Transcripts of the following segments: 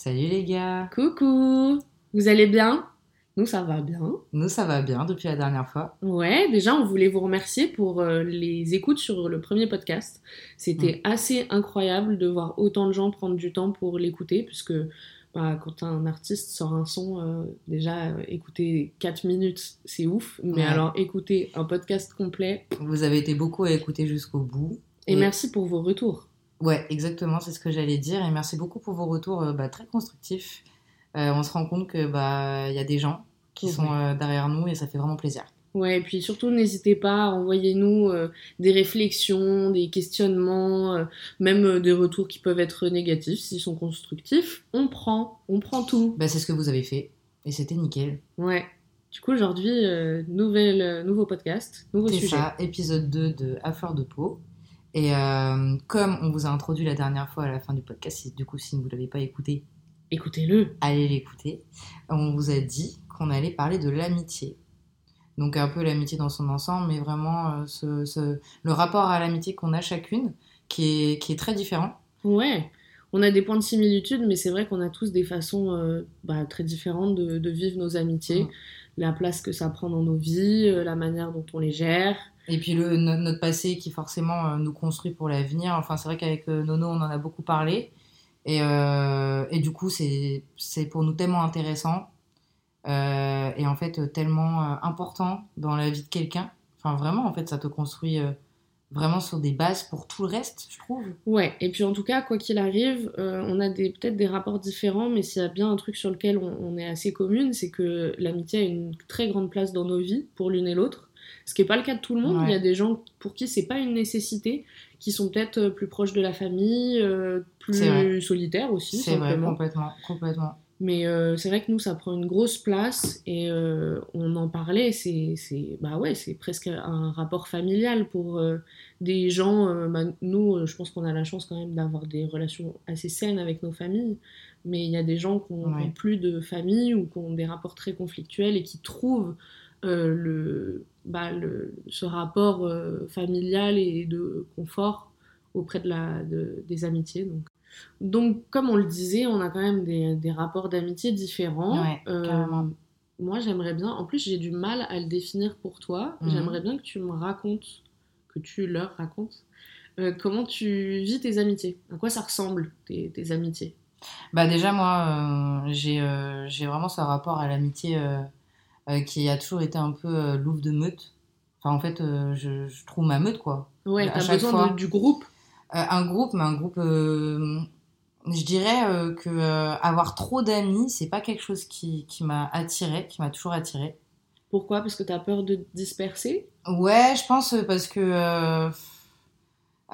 Salut les gars Coucou Vous allez bien? Nous, ça va bien. Nous, ça va bien depuis la dernière fois. Ouais, déjà, on voulait vous remercier pour euh, les écoutes sur le premier podcast. C'était assez incroyable de voir autant de gens prendre du temps pour l'écouter, puisque bah, quand un artiste sort un son, euh, déjà, euh, écouter 4 minutes, c'est ouf. Mais Ouais. alors, écouter un podcast complet. Vous avez été beaucoup à écouter jusqu'au bout. Et merci pour vos retours. Ouais, exactement, c'est ce que j'allais dire. Et merci beaucoup pour vos retours euh, bah, très constructifs. Euh, on se rend compte que bah il y a des gens qui sont euh, derrière nous et ça fait vraiment plaisir. Ouais, et puis surtout, n'hésitez pas, envoyez-nous euh, des réflexions, des questionnements, même des retours qui peuvent être négatifs, s'ils sont constructifs. On prend, on prend tout. Bah, c'est ce que vous avez fait et c'était nickel. Ouais. Du coup, aujourd'hui, nouveau podcast, nouveau C'est sujet. ça, épisode 2 de À fleur de peau. Et euh, comme on vous a introduit la dernière fois à la fin du podcast, si, du coup si vous ne l'avez pas écouté, Écoutez-le. allez l'écouter. On vous a dit qu'on allait parler de l'amitié. Donc un peu l'amitié dans son ensemble, mais vraiment euh, ce, ce- le rapport à l'amitié qu'on a chacune, qui est, qui est très différent. Ouais. On a des points de similitude, mais c'est vrai qu'on a tous des façons euh, bah, très différentes de, de vivre nos amitiés, la place que ça prend dans nos vies, euh, la manière dont on les gère. Et puis le, no- notre passé qui forcément euh, nous construit pour l'avenir. Enfin c'est vrai qu'avec euh, Nono on en a beaucoup parlé. Et, euh, et du coup c'est pour nous tellement intéressant. et en fait tellement important dans la vie de quelqu'un. Enfin vraiment en fait ça te construit vraiment sur des bases pour tout le reste je trouve. Ouais, et puis en tout cas, quoi qu'il arrive, on a peut-être des rapports différents, mais s'il y a bien un truc sur lequel on est assez commune, c'est que l'amitié a une très grande place dans nos vies, pour l'une et l'autre. Ce qui n'est pas le cas de tout le monde. Ouais. Il y a des gens pour qui c'est pas une nécessité, qui sont peut-être euh, plus proches de la famille, euh, plus solitaires aussi, C'est vrai, complètement, complètement. Mais euh, c'est vrai que nous, ça prend une grosse place et euh, on en parlait. C'est, bah ouais, c'est presque un rapport familial pour euh, des gens. bah, nous, je pense qu'on a la chance quand même d'avoir des relations assez saines avec nos familles. Mais il y a des gens qui n'ont Ouais. plus de famille ou qui ont des rapports très conflictuels et qui trouvent le, bah, le, ce rapport euh, familial et de confort auprès de la, de- des amitiés. Donc. Donc, comme on le disait, on a quand même des, des rapports d'amitié différents. Ouais, Euh, moi, j'aimerais bien, en plus, j'ai du mal à le définir pour toi. Mhm. J'aimerais bien que tu me racontes, que tu leur racontes, euh, comment tu vis tes amitiés. À quoi ça ressemble, tes, tes amitiés? Bah déjà moi j'ai vraiment ce rapport à l'amitié qui a toujours été un peu euh, louve de meute. Enfin en fait euh, je, je trouve ma meute quoi. Ouais, t'as besoin fois. de- du groupe. Euh, un groupe mais un groupe euh, je dirais euh, que euh, avoir trop d'amis c'est pas quelque chose qui, qui m'a attiré, qui m'a toujours attiré. Pourquoi? Parce que t'as peur de te disperser? Ouais, je pense euh, parce que euh,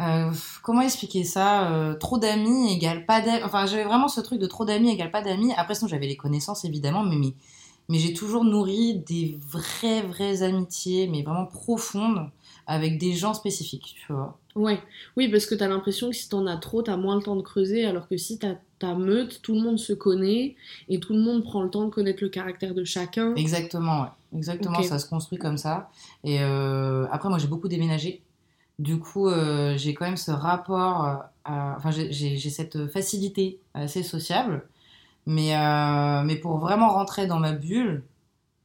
euh, comment expliquer ça euh, Trop d'amis égale pas d'amis. Enfin, j'avais vraiment ce truc de trop d'amis égale pas d'amis. Après, sinon, j'avais les connaissances évidemment, mais, mais mais j'ai toujours nourri des vraies vraies amitiés, mais vraiment profondes avec des gens spécifiques, tu vois. Ouais, oui, parce que t'as l'impression que si t'en as trop, t'as moins le temps de creuser, alors que si t'as ta meute, tout le monde se connaît et tout le monde prend le temps de connaître le caractère de chacun. Exactement, ouais. Exactement, ça se construit comme ça. Et euh, après, moi, j'ai beaucoup déménagé. Du coup, euh, j'ai quand même ce rapport, euh, à- enfin, j'ai cette facilité assez sociable. Mais, euh, mais pour vraiment rentrer dans ma bulle,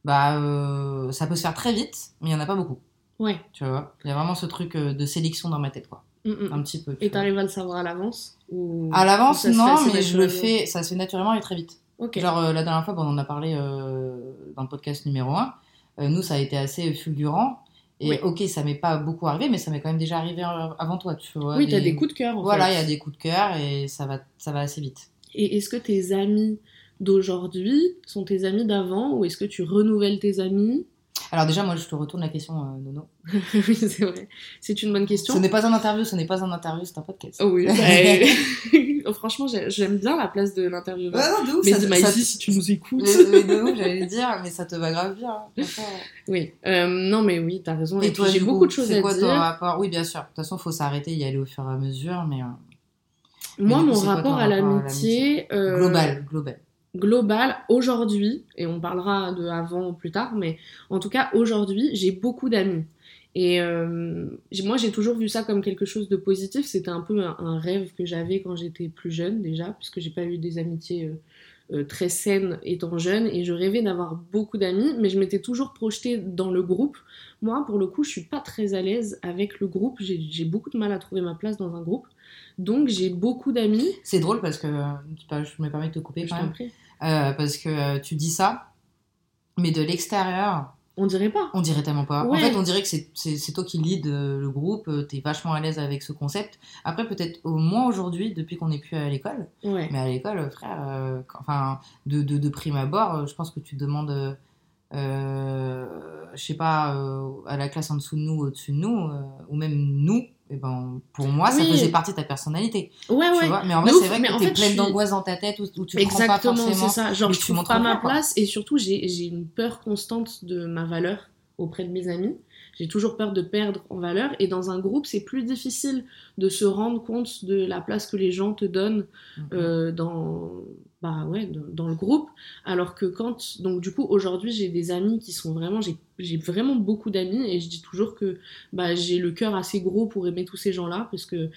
bah, euh, ça peut se faire très vite, mais il n'y en a pas beaucoup. Ouais. Tu vois, il y a vraiment ce truc euh, de sélection dans ma tête, quoi. Mm, mm. Un petit peu. tu Et t'arrives à le savoir à l'avance ou... À l'avance, non, mais je le fais, ça se fait naturellement et très vite. Ok. Genre, euh, la dernière fois, bon, on en a parlé dans le podcast numéro 1. nous, ça a été assez fulgurant. Et Oui. ok, ça m'est pas beaucoup arrivé, mais ça m'est quand même déjà arrivé avant toi, tu vois. oui, t'as des coups de cœur en Voilà, il y a des coups de cœur et ça va, ça va assez vite. Et est-ce que tes amis d'aujourd'hui sont tes amis d'avant ou est-ce que tu renouvelles tes amis? Alors déjà, moi, je te retourne la question, euh, Nono. Oui, c'est vrai. C'est une bonne question. Ce n'est pas un interview, ce n'est pas un interview, c'est un podcast. Oh oui. bah, Franchement, j'ai- j'aime bien la place de l'intervieweur. Ouais, non, de ouf, mais ça- ça- si tu nous écoutes. Mais, mais de ouf, j'allais dire, mais ça te va grave bien. hein, franchement. Oui. Euh, non, mais oui, t'as raison. Et, Et toi, j'ai beaucoup coup, de choses c'est à quoi dire. ton rapport? Oui, bien sûr. De toute façon, faut s'arrêter, y aller au fur et à mesure, mais euh, Moi, mon rapport à rapport à l'amitié. euh, global, global. global aujourd'hui, et on parlera de avant ou plus tard, mais en tout cas aujourd'hui, j'ai beaucoup d'amis. Et euh, moi, j'ai toujours vu ça comme quelque chose de positif. C'était un peu un, un rêve que j'avais quand j'étais plus jeune déjà, puisque j'ai pas eu des amitiés euh, très saines étant jeune. Et je rêvais d'avoir beaucoup d'amis, mais je m'étais toujours projetée dans le groupe. Moi, pour le coup, je suis pas très à l'aise avec le groupe. J'ai beaucoup de mal à trouver ma place dans un groupe. Donc, j'ai beaucoup d'amis. C'est drôle parce que, euh, je me permets de te couper Je quand même. Euh, parce que euh, tu dis ça, mais de l'extérieur, On dirait pas. on dirait tellement pas. En fait, on dirait que c'est- toi qui lead euh, le groupe, euh, t'es vachement à l'aise avec ce concept. Après, peut-être au moins aujourd'hui, depuis qu'on n'est plus à l'école, Ouais. mais à l'école, frère, euh, enfin, de, de, de prime abord, je pense que tu demandes, euh, je sais pas, euh, à la classe en dessous de nous, au-dessus de nous, ou même nous, et ben, pour moi, ça Oui. faisait partie de ta personnalité. Ouais, Tu ouais. vois mais en vrai, c'est vrai que t'es pleine suis- d'angoisse dans ta tête où, où tu comprends pas Exactement, forcément. c'est ça. Genre, je tu trouve pas ma quoi. place et surtout, j'ai une peur constante de ma valeur auprès de mes amis. J'ai toujours peur de perdre en valeur. Et dans un groupe, c'est plus difficile de se rendre compte de la place que les gens te donnent euh, dans, bah ouais, dans, dans le groupe. Alors que quand, donc du coup, aujourd'hui, j'ai des amis qui sont vraiment, j'ai j'ai vraiment beaucoup d'amis. Et je dis toujours que bah, j'ai le cœur assez gros pour aimer tous ces gens-là parce que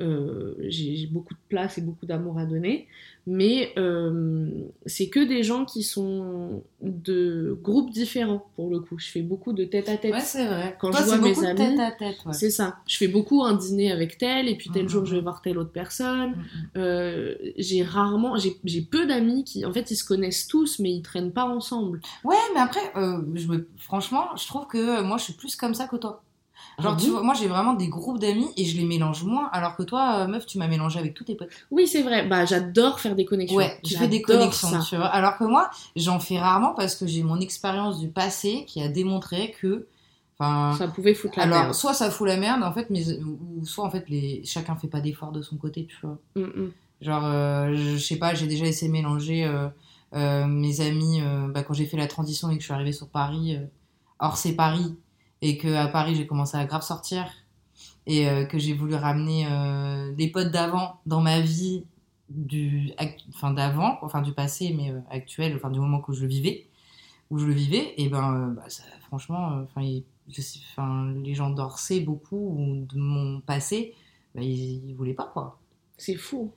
euh, j'ai beaucoup de place et beaucoup d'amour à donner. Mais euh, c'est que des gens qui sont de groupes différents pour le coup. Je fais beaucoup de tête à tête. Ouais, c'est vrai. Quand Toi, je vois mes amis. Ouais. C'est ça. Je fais beaucoup un dîner avec tel, et puis tel Mhm, jour je vais mhm. voir telle autre personne. Mhm. Euh, j'ai rarement, j'ai peu d'amis qui, en fait, ils se connaissent tous, mais ils traînent pas ensemble. Ouais, mais après, je me... franchement, je trouve que moi, je suis plus comme ça que toi. Genre, Ah tu bon vois, moi, j'ai vraiment des groupes d'amis et je les mélange moins, alors que toi, euh, meuf, tu m'as mélangé avec tous tes potes. Oui, c'est vrai. Bah, j'adore faire des connexions. Ouais, tu fais des connexions, ça. tu vois. Alors que moi, j'en fais rarement parce que j'ai mon expérience du passé qui a démontré que. Enfin, Ça pouvait foutre la alors, merde. soit ça fout la merde, en fait, mais, ou soit en fait, les... chacun fait pas d'effort de son côté, tu vois. Mm, mm. Genre, euh, je sais pas, j'ai déjà essayé de mélanger euh, euh, mes amis bah, quand j'ai fait la transition et que je suis arrivée sur Paris. or, c'est Paris. Et que à Paris, j'ai commencé à grave sortir. Et euh, que j'ai voulu ramener euh, des potes d'avant dans ma vie, du, enfin d'avant, enfin du passé, mais euh, actuel, enfin du moment que je vivais, où je le vivais. Et ben, euh, bah, ça, franchement, euh, enfin, les gens d'Orsay, beaucoup, ou de mon passé, bah, ils, ils voulaient pas, quoi. C'est fou.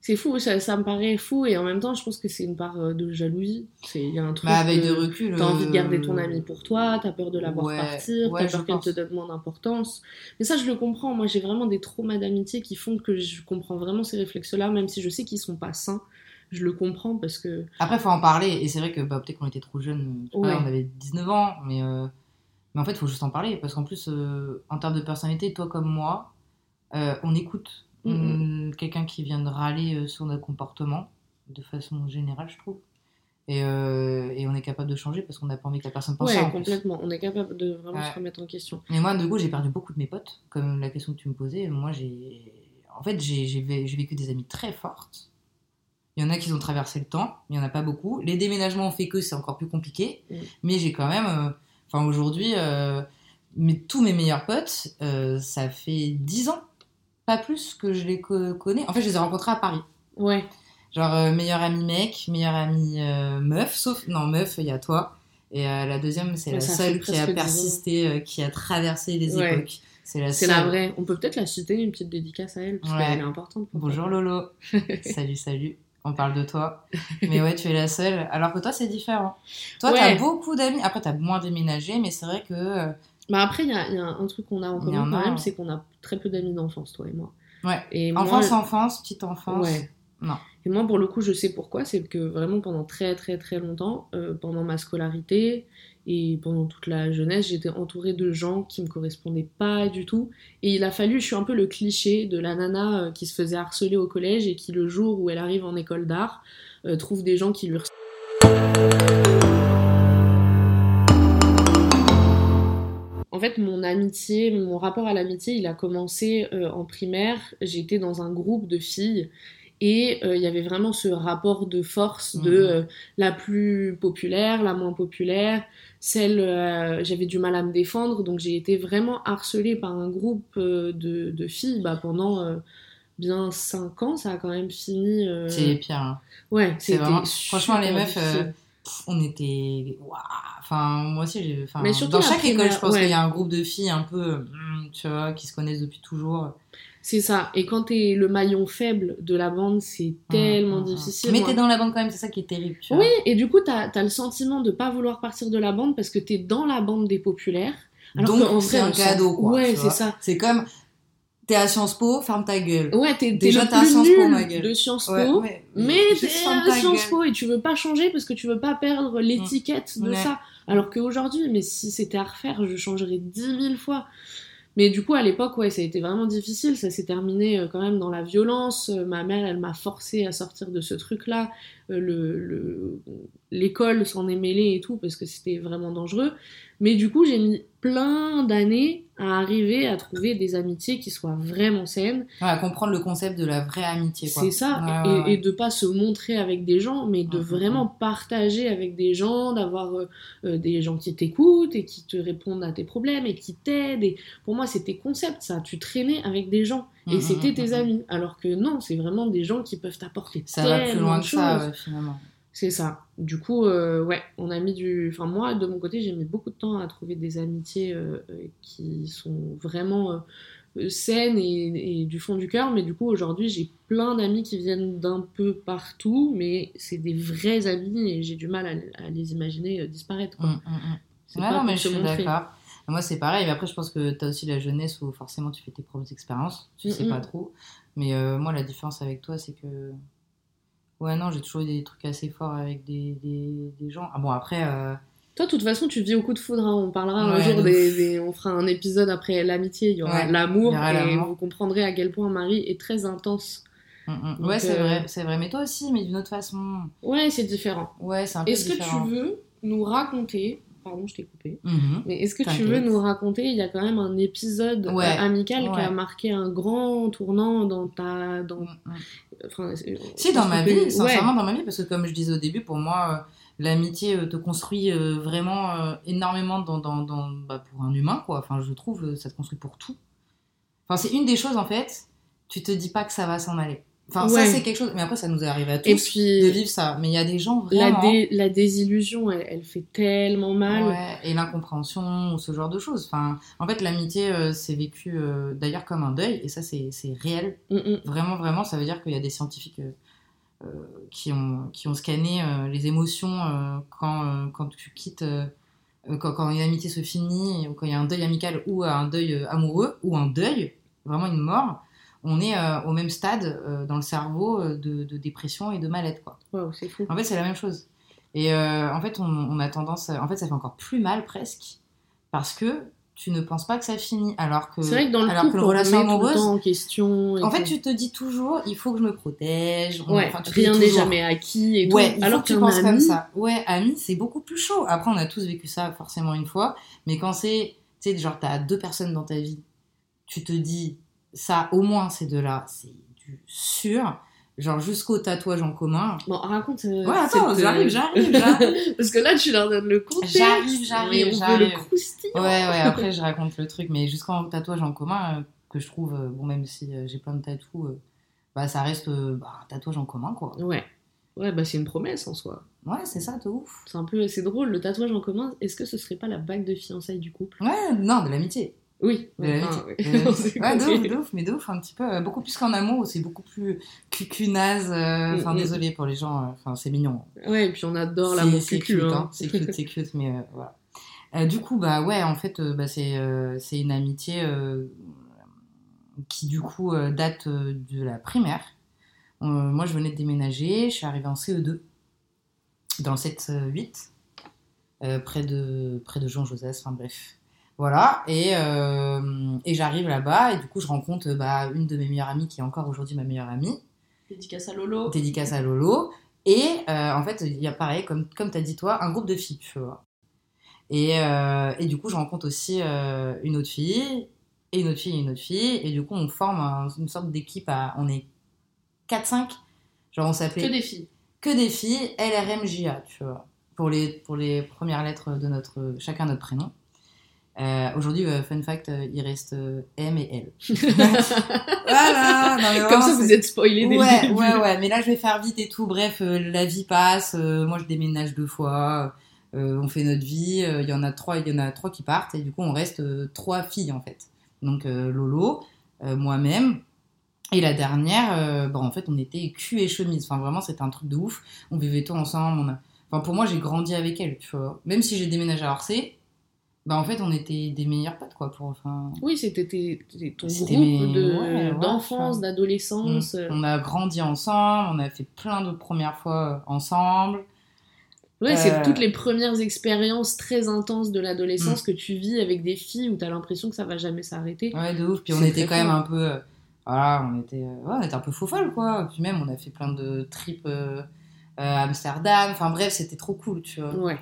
C'est fou, ça, ça me paraît fou, et en même temps, je pense que c'est une part euh, de jalousie. C'est- Il y a un truc. Bah, avec de- de recul. T'as envie de garder euh, ton ami pour toi, t'as peur de la voir ouais, partir, ouais, t'as peur qu'elle te donne moins d'importance. Mais ça, je le comprends. Moi, j'ai vraiment des traumas d'amitié qui font que je comprends vraiment ces réflexes-là, même si je sais qu'ils sont pas sains. Je le comprends parce que. Après, faut en parler. Et c'est vrai que bah, peut-être qu'on était trop jeunes. Ouais. On avait 19 ans. Mais, euh, mais en fait, il faut juste en parler. Parce qu'en plus, euh, en termes de personnalité, toi comme moi, euh, on écoute Mhm. hum, quelqu'un qui vient de râler euh, sur notre comportement, de façon générale, je trouve. Et, euh, et on est capable de changer parce qu'on n'a pas envie que la personne pense ça. ouais, plus. complètement. On est capable de vraiment Ouais. se remettre en question. Mais moi, de coup, j'ai perdu beaucoup de mes potes. Comme la question que tu me posais, moi, j'ai. En fait, j'ai j'ai vé- j'ai vécu des amies très fortes. Il y en a qui ont traversé le temps, mais il n'y en a pas beaucoup. Les déménagements ont fait que c'est encore plus compliqué. Mm. Mais j'ai quand même. euh, Enfin, aujourd'hui, euh, tous mes meilleurs potes, ça fait 10 ans, pas plus, que je les co- connais. En fait, je les ai rencontrés à Paris. Ouais, Genre, euh, meilleur ami mec, meilleur ami euh, meuf, sauf. Non, meuf, il y a toi. Et euh, la deuxième, c'est Ouais, la seule qui a presque 10 ans. persisté, euh, qui a traversé les Ouais. époques. C'est la c'est la vraie. On peut peut-être la citer, une petite dédicace à elle, parce Ouais. qu'elle est importante. pour Bonjour toi. Lolo. salut, salut. On parle de toi. Mais ouais, tu es la seule. Alors que toi, c'est différent. Toi, t'as beaucoup d'amis. Après, t'as moins déménagé, mais c'est vrai que. Bah après, il y a, il y a un truc qu'on a en commun quand même, c'est qu'on a très peu d'amis d'enfance, toi et moi. Ouais. Et moi, Enfance, enfance, petite enfance. Ouais. Non. Et moi, pour le coup, je sais pourquoi. C'est que vraiment, pendant très, très, très longtemps, euh, pendant ma scolarité et pendant toute la jeunesse, j'étais entourée de gens qui me correspondaient pas du tout. Et il a fallu, je suis un peu le cliché de la nana euh, qui se faisait harceler au collège et qui, le jour où elle arrive en école d'art, euh, trouve des gens qui lui En fait, mon amitié, mon rapport à l'amitié, il a commencé euh, en primaire. J'étais dans un groupe de filles et euh, il y avait vraiment ce rapport de force de Mhm. euh, la plus populaire, la moins populaire, celle euh, j'avais du mal à me défendre, donc j'ai été vraiment harcelée par un groupe de, de filles bah, pendant bien 5 ans. Ça a quand même fini. C'est les pires. hein. Ouais, C'est vraiment- franchement, les meufs, on était. Waouh Enfin, moi aussi, j'ai. Enfin, Mais surtout dans chaque école, je pense ouais. qu'il y a un groupe de filles un peu. hum, Tu vois, qui se connaissent depuis toujours. C'est ça. Et quand t'es le maillon faible de la bande, c'est tellement Hum, hum, hum. difficile. Mais t'es dans la bande quand même, c'est ça qui est terrible. Tu vois. Oui, et du coup, t'as as le sentiment de pas vouloir partir de la bande parce que t'es dans la bande des populaires. Alors Donc, c'est un cadeau, quoi. Ouais, c'est ça. C'est comme. T'es à Sciences Po, ferme ta gueule. Ouais, t'es t'es Déjà, le plus Sciences Po, ma gueule. de Sciences Po. Ouais, ouais. Mais t'es à Sciences gueule. Po et tu veux pas changer parce que tu veux pas perdre l'étiquette de Ouais. ça. Alors qu'aujourd'hui, mais si c'était à refaire, je changerais dix mille fois. Mais du coup, à l'époque, ouais, ça a été vraiment difficile. Ça s'est terminé euh, quand même dans la violence. Euh, ma mère, elle m'a forcé à sortir de ce truc-là. Euh, le- le- L'école s'en est mêlée et tout parce que c'était vraiment dangereux. Mais du coup, j'ai mis plein d'années à arriver à trouver des amitiés qui soient vraiment saines. Ouais, à comprendre le concept de la vraie amitié. C'est ça, Ouais, et, ouais, et de pas se montrer avec des gens, mais de Mhm, vraiment partager avec des gens, d'avoir euh, euh, des gens qui t'écoutent et qui te répondent à tes problèmes et qui t'aident. Et pour moi, c'était concept ça. Tu traînais avec des gens et Mhm, c'était tes mhm. amis. Alors que non, c'est vraiment des gens qui peuvent t'apporter Ça va plus loin que ça, finalement. C'est ça. Du coup, euh, ouais, on a mis du. Enfin, moi, de mon côté, j'ai mis beaucoup de temps à trouver des amitiés euh, qui sont vraiment euh, saines et, et du fond du cœur. Mais du coup, aujourd'hui, j'ai plein d'amis qui viennent d'un peu partout, mais c'est des vrais amis et j'ai du mal à, à les imaginer disparaître. quoi. C'est Ouais, pas non, mais je suis d'accord. Moi, c'est pareil. Mais après, je pense que tu as aussi la jeunesse où forcément tu fais tes propres expériences. Tu sais Mhm. pas trop. Mais moi, la différence avec toi, c'est que. Ouais, non, j'ai toujours eu des trucs assez forts avec des, des, des gens. Ah bon, après. euh, Toi, de toute façon, tu vis au coup de foudre. hein. On parlera un jour des, des- On fera un épisode après l'amitié. Il y aura Ouais, l'amour et vous comprendrez à quel point Marie est très intense. hum. Donc, Ouais, c'est euh, vrai, c'est vrai. Mais toi aussi, mais d'une autre façon. Ouais, c'est différent. Ouais, c'est un peu Est-ce que tu veux nous raconter, pardon, je t'ai coupé, Mhm. mais est-ce que tu veux nous raconter, il y a quand même un épisode Ouais, euh, amical qui a marqué un grand tournant dans ta... Dans, hum. Enfin, Si, dans ma que vie, sincèrement, Ouais. dans ma vie, parce que comme je disais au début, pour moi, euh, l'amitié euh, te construit euh, vraiment énormément dans, dans, dans- bah, pour un humain, quoi. Enfin, je trouve, ça te construit pour tout. Enfin, c'est une des choses, en fait, tu te dis pas que ça va s'en aller. Enfin, Ouais. ça, c'est quelque chose, mais après, ça nous est arrivé à tous Et de vivre ça. Mais il y a des gens la, vraiment... dé- la désillusion, elle, elle fait tellement mal. Ouais, et l'incompréhension ou ce genre de choses. Enfin, en fait, l'amitié, euh, c'est vécu euh, d'ailleurs comme un deuil, et ça, c'est réel. Mm, mm. Vraiment, vraiment, ça veut dire qu'il y a des scientifiques euh, euh, qui, ont, qui ont scanné les émotions quand, quand tu quittes, quand, quand une amitié se finit, ou quand il y a un deuil amical ou un deuil amoureux, ou un deuil, vraiment une mort. On est euh, au même stade euh, dans le cerveau euh, de, de dépression et de mal-être, quoi. Waouh, c'est fou. En fait, c'est la même chose. Et en fait, on, on a tendance. En fait, ça fait encore plus mal presque parce que tu ne penses pas que ça finit. Alors que, C'est vrai que dans le alors couple, que relation amoureuse. en question. En fait, tu te dis toujours, il faut que je me protège. On- Ouais, rien n'est jamais acquis et tout. Ouais, il alors faut que tu penses comme ça. Ouais, ami, c'est beaucoup plus chaud. Après, on a tous vécu ça forcément une fois. Mais quand c'est, tu sais, genre, t'as deux personnes dans ta vie, tu te dis, ça, au moins, ces deux-là, c'est du sûr. Genre, jusqu'au tatouage en commun. Bon, raconte. euh, Ouais, attends, cette, euh, j'arrive, j'arrive, j'arrive. Parce que là, tu leur donnes le contexte. J'arrive, j'arrive, j'arrive. le croustillant. Ouais, ouais, après je raconte le truc, mais jusqu'en tatouage en commun, euh, que je trouve, bon, même si j'ai plein de tatous, bah ça reste bah, un tatouage en commun, quoi. Ouais. Ouais, bah c'est une promesse en soi. Ouais, c'est ça, de ouf. C'est un peu, c'est drôle, le tatouage en commun, est-ce que ce serait pas la bague de fiançailles du couple? Ouais, non, de l'amitié. Oui. L'amitié. enfin. De Ouais, ouf, de ouf, mais de ouf, un petit peu. euh, beaucoup plus qu'en amour, c'est beaucoup plus cucunaze. euh, Enfin, Mm, mm. désolé pour les gens, euh, enfin, c'est mignon. Ouais, et puis on adore l'amour c'est cucu, cute, hein. hein. C'est cute, c'est cute, mais euh, voilà. Euh, du coup, bah ouais, en fait, euh, bah, c'est euh, une amitié euh, qui, du coup, euh, date euh, de la primaire. Euh, moi, je venais de déménager, je suis arrivée en CE2, dans le 7-8, euh, près, de, près de Jean Josès, enfin bref. Voilà, et, euh, et j'arrive là-bas, et du coup, je rencontre bah, une de mes meilleures amies, qui est encore aujourd'hui ma meilleure amie, Dédicace à Lolo. dédicace à Lolo. Et euh, en fait, il y a pareil, comme, comme tu as dit toi, un groupe de filles, tu vois. Et, euh, et du coup, je rencontre aussi une autre fille, et une autre fille, et une autre fille. Et du coup, on forme un- une sorte d'équipe à. On est 4-5. Genre, on s'appelait Que des filles. que des filles, LRMJA, tu vois, pour les, pour les premières lettres de notre, chacun notre prénom. Euh, Aujourd'hui, euh, fun fact, euh, il reste M et L. voilà. non, mais Comme ça, vous êtes spoilé dès Ouais, le début. ouais, ouais. Mais là, je vais faire vite et tout. Bref, la vie passe. moi, je déménage deux fois. on fait notre vie. Il y en a trois, il y en a trois qui partent et du coup, on reste trois filles en fait. Donc Lolo, moi-même. Et la dernière, euh, bah, en fait, on était cul et chemise. Enfin, vraiment, c'était un truc de ouf. On vivait tout ensemble. On a... Enfin, pour moi, j'ai grandi avec elle, tu vois. Même si j'ai déménagé à Orsay, bah, en fait, on était des meilleurs potes, quoi. Pour, enfin, Oui, c'était ton groupe mes- de- ouais, ouais, d'enfance, d'adolescence. on, euh. on a grandi ensemble. On a fait plein de premières fois ensemble. Ouais, c'est Euh, toutes les premières expériences très intenses de l'adolescence que tu vis avec des filles où t'as l'impression que ça va jamais s'arrêter. Ouais, de ouf. Puis on C'est était quand même un peu. euh, voilà, on était, euh, ouais, on était un peu faux folle, quoi. Puis même, on a fait plein de trips euh, euh, à Amsterdam. Enfin bref, c'était trop cool, tu vois. Ouais.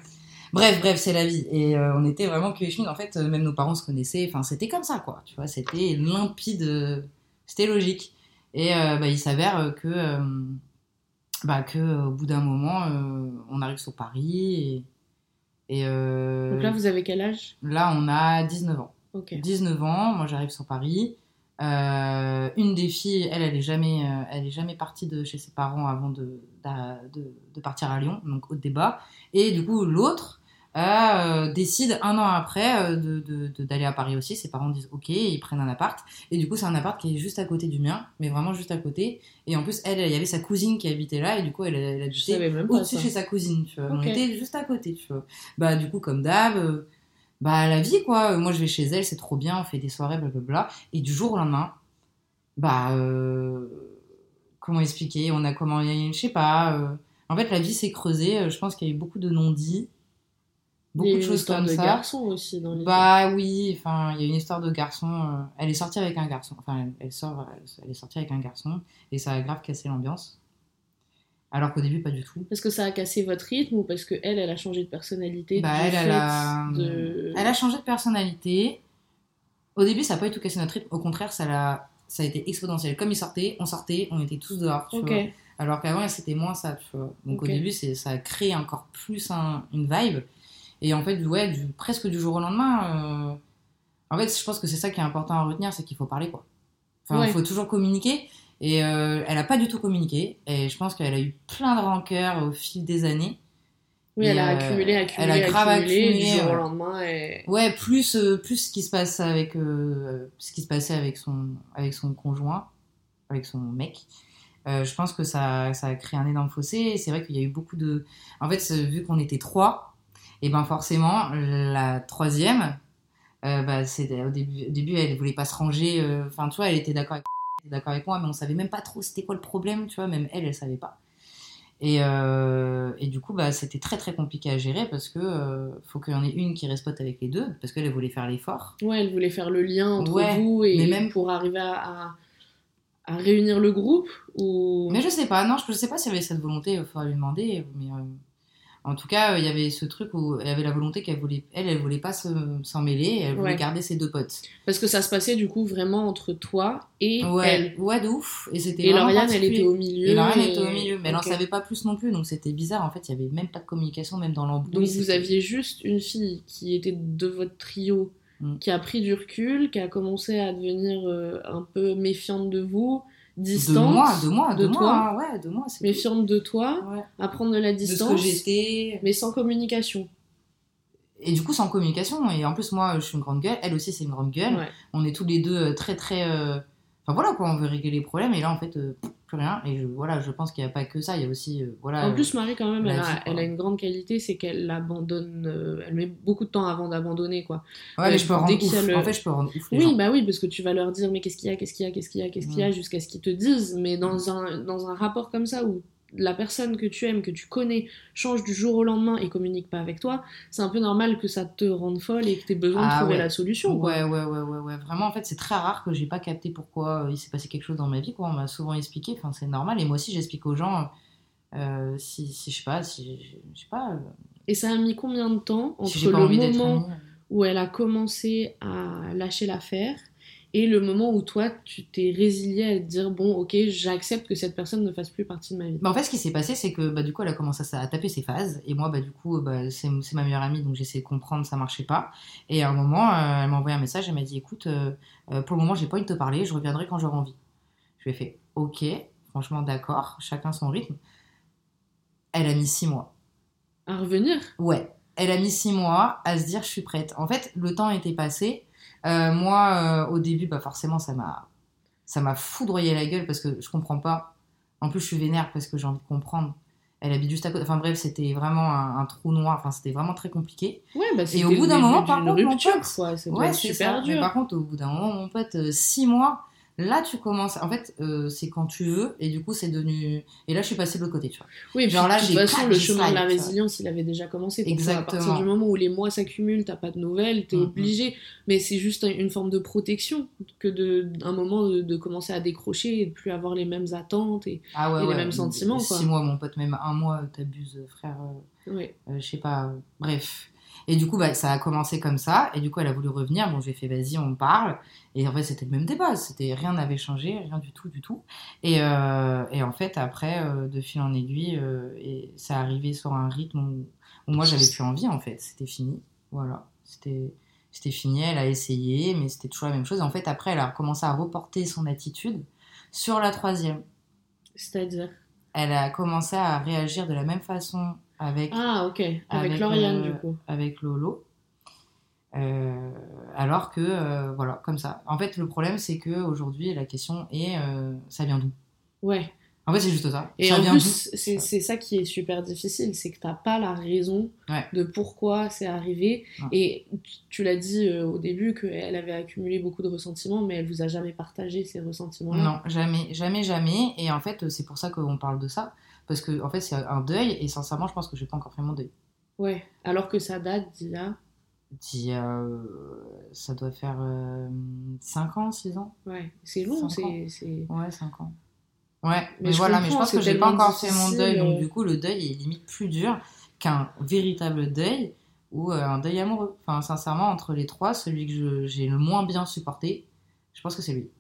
Bref, bref, c'est la vie. Et euh, on était vraiment que. En fait, euh, même nos parents se connaissaient. Enfin, c'était comme ça, quoi. Tu vois, c'était limpide. euh, C'était logique. Et euh, bah, il s'avère que, euh, bah, que euh, au bout d'un moment, euh, on arrive sur Paris. Et, et, euh, Donc là, vous avez quel âge? là, on a 19 ans. Ok. 19 ans, moi j'arrive sur Paris. Euh, une des filles, elle, elle est jamais, euh, elle est jamais partie de chez ses parents avant de, d'a- de, de partir à Lyon, donc au débat. Et du coup, l'autre euh, décide un an après euh, de, de- de- d'aller à Paris aussi. Ses parents disent OK, ils prennent un appart. Et du coup, c'est un appart qui est juste à côté du mien, mais vraiment juste à côté. Et en plus, elle, il y avait sa cousine qui habitait là, et du coup, elle, elle habitait au-dessus chez sa cousine, tu vois. On était juste à côté, tu vois. Bah, du coup, comme d'hab, euh, bah, la vie, quoi. Moi, je vais chez elle, c'est trop bien, on fait des soirées, blablabla. Et du jour au lendemain, bah, euh, comment expliquer? On a comment, je sais pas. en fait, la vie s'est creusée. Je pense qu'il y a eu beaucoup de non-dits, beaucoup a de choses comme de ça. garçon aussi dans les. Bah oui, enfin, il y a une histoire de garçon. euh, elle est sortie avec un garçon. Enfin, elle, sort, elle est sortie avec un garçon et ça a grave cassé l'ambiance. Alors qu'au début, pas du tout. Parce que ça a cassé votre rythme ou parce que elle, elle a changé de personnalité Bah, elle, elle a, de... elle a changé de personnalité. Au début, ça n'a pas du tout cassé notre rythme. Au contraire, ça, l'a- ça a été exponentiel. Comme ils sortaient, on sortait, on était tous dehors. tu Ok. vois. Alors qu'avant, c'était moins ça. Tu vois. Donc au début, c'est, ça a créé encore plus un- une vibe. Et en fait, ouais, du- presque du jour au lendemain, euh, en fait, je pense que c'est ça qui est important à retenir, c'est qu'il faut parler, quoi. Enfin, il Ouais. faut toujours communiquer. Et euh, elle n'a pas du tout communiqué. Et je pense qu'elle a eu plein de rancœurs au fil des années. Oui, Et, elle a euh, accumulé, accumulé, elle a grave accumulé, et accumulé, du jour au lendemain, elle... Ouais, plus, euh, plus ce qui se passe avec euh, ce qui se passait avec son, avec son conjoint, avec son mec. Euh, je pense que ça, ça a créé un énorme fossé. Et c'est vrai qu'il y a eu beaucoup de. En fait, vu qu'on était trois, et ben forcément, la troisième, euh, bah, au début, au début, elle voulait pas se ranger. euh, Enfin, tu vois, elle était d'accord avec, d'accord avec moi, mais on savait même pas trop c'était quoi le problème, tu vois. Même elle, elle savait pas. Et, euh, et du coup, bah, c'était très très compliqué à gérer parce que euh, faut qu'il y en ait une qui reste pote avec les deux, parce qu'elle elle voulait faire l'effort. Ouais, elle voulait faire le lien entre Ouais, vous et mais même- pour arriver à, à, à réunir le groupe ou... Mais je sais pas, non, je sais pas s'il y avait cette volonté, il faudra lui demander, mais en tout cas, il y avait ce truc où elle avait la volonté qu'elle voulait, elle, elle voulait pas se- s'en mêler, elle voulait Ouais. garder ses deux potes. Parce que ça se passait du coup vraiment entre toi et Ouais, elle. ouais, de ouf. Et c'était Et Lauriane, elle était au milieu. Et Lauriane et- était au milieu, mais elle en Ok. savait pas plus non plus, donc c'était bizarre. En fait, il y avait même pas de communication, même dans l'embrouille. Donc vous aviez juste une fille qui était de votre trio, Mm. qui a pris du recul, qui a commencé à devenir euh, un peu méfiante de vous, de distante, moi, de moi, de, de moi, toi. ouais, de moi. méfiante de toi, Ouais. à prendre de la De ce que distance, j'étais. mais sans communication. Et du coup, sans communication. Et en plus, moi, je suis une grande gueule. Elle aussi, c'est une grande gueule. Ouais. On est tous les deux euh, très, très. euh, Enfin voilà, quoi, on veut régler les problèmes. Et là, en fait, euh, plus rien. Et je, voilà, je pense qu'il n'y a pas que ça. Il y a aussi. euh, voilà, En plus, Marie, quand même, elle vie, a, quoi. elle a une grande qualité, c'est qu'elle abandonne, euh, elle met beaucoup de temps avant d'abandonner, quoi. ouais, mais je peux rendre ouf. le- En fait, je peux rendre ouf les Oui, gens. bah oui, parce que tu vas leur dire, mais qu'est-ce qu'il y a, qu'est-ce qu'il y a, qu'est-ce qu'il y a, qu'est-ce qu'il y a, Mm. jusqu'à ce qu'ils te disent. Mais dans un, dans un rapport comme ça, où la personne que tu aimes, que tu connais, change du jour au lendemain et communique pas avec toi, c'est un peu normal que ça te rende folle et que tu aies besoin de Ah trouver ouais. la solution. quoi. Ouais, ouais, ouais, ouais, ouais. Vraiment, en fait, c'est très rare que j'ai pas capté pourquoi euh, il s'est passé quelque chose dans ma vie. Quoi. On m'a souvent expliqué. Enfin, c'est normal. Et moi aussi, j'explique aux gens. euh, si, si, je sais pas, si, je sais pas, euh, Et ça a mis combien de temps si entre pas le moment où elle a commencé à lâcher l'affaire et le moment où toi, tu t'es résilié à te dire bon, ok, j'accepte que cette personne ne fasse plus partie de ma vie. Bah, en fait, ce qui s'est passé, c'est que bah, du coup, elle a commencé à, à taper ses phases. Et moi, bah, du coup, bah, c'est c'est ma meilleure amie, donc j'essayais de comprendre, ça marchait pas. Et à un moment, euh, elle m'a envoyé un message, elle m'a dit écoute, euh, euh, pour le moment, j'ai pas envie de te parler, je reviendrai quand j'aurai envie. Je lui ai fait ok, franchement, d'accord, chacun son rythme. Elle a mis six mois. À revenir? Ouais, elle a mis six mois à se dire je suis prête. En fait, le temps était passé. Euh, moi, euh, au début, bah forcément, ça m'a, ça m'a foudroyé la gueule parce que je comprends pas. En plus, je suis vénère parce que j'ai envie de comprendre. Elle habite juste à côté. Enfin bref, c'était vraiment un, un trou noir. Enfin, c'était vraiment très compliqué. Ouais, bah, Et au bout d'un moment, par contre, mon rupture, pote-. Ça doit Ouais, super ça. dur. Mais par contre, au bout d'un moment, mon pote, euh, six mois, là, tu commences. En fait, euh, c'est quand tu veux. Et du coup, c'est devenu. Et là, je suis passée de l'autre côté, tu vois. Oui, Genre puis, là, de toute façon, le chemin de la résilience, il avait déjà commencé. Donc, À Exactement. partir du moment où les mois s'accumulent, t'as pas de nouvelles, t'es Mhm. obligé. Mais c'est juste une forme de protection que de un moment de, de commencer à décrocher et de plus avoir les mêmes attentes. Et... Ah ouais, Et les mêmes sentiments, quoi. Six mois, mon pote, même un mois, t'abuses, frère. euh, Ouais. euh, je sais pas, bref. Et du coup, bah, ça a commencé comme ça. Et du coup, elle a voulu revenir. Bon, j'ai fait, vas-y, on parle. Et en fait, c'était le même débat. C'était rien n'avait changé, rien du tout, du tout. Et, euh, et en fait, après, euh, de fil en aiguille, euh, et ça arrivé sur un rythme où, où moi, j'avais plus envie. En fait, c'était fini. Voilà, c'était c'était fini. Elle a essayé, mais c'était toujours la même chose. Et en fait, après, elle a commencé à reporter son attitude sur la troisième. C'est-à-dire? Elle a commencé à réagir de la même façon avec Ah, ok. Avec, Avec, Lauriane, euh, du coup. avec Lolo. Euh, alors que, euh, voilà, comme ça. En fait, le problème, c'est que aujourd'hui la question est euh, ça vient d'où? Ouais. En fait, c'est juste ça. Et ça en vient plus, c'est c'est ça qui est super difficile, c'est que t'as pas la raison Ouais. de pourquoi c'est arrivé. Ouais. Et tu- l'as dit au début qu'elle avait accumulé beaucoup de ressentiments, mais elle vous a jamais partagé ces ressentiments-là. Non, jamais, jamais, jamais. Et en fait, c'est pour ça qu'on parle de ça. Parce que, en fait, c'est un deuil. Et sincèrement, je pense que j'ai pas encore fait mon deuil. Ouais. Alors que ça date d'il y a. D'il y a, euh, ça doit faire 5 ans, 6 ans Ouais. C'est long, c'est. Ouais, 5 ans. Ouais, mais, Mais je voilà, mais je pense que j'ai pas encore fait mon deuil, donc euh. du coup, le deuil est limite plus dur qu'un véritable deuil ou euh, un deuil amoureux. Enfin, sincèrement, entre les trois, celui que je- j'ai le moins bien supporté, je pense que c'est lui.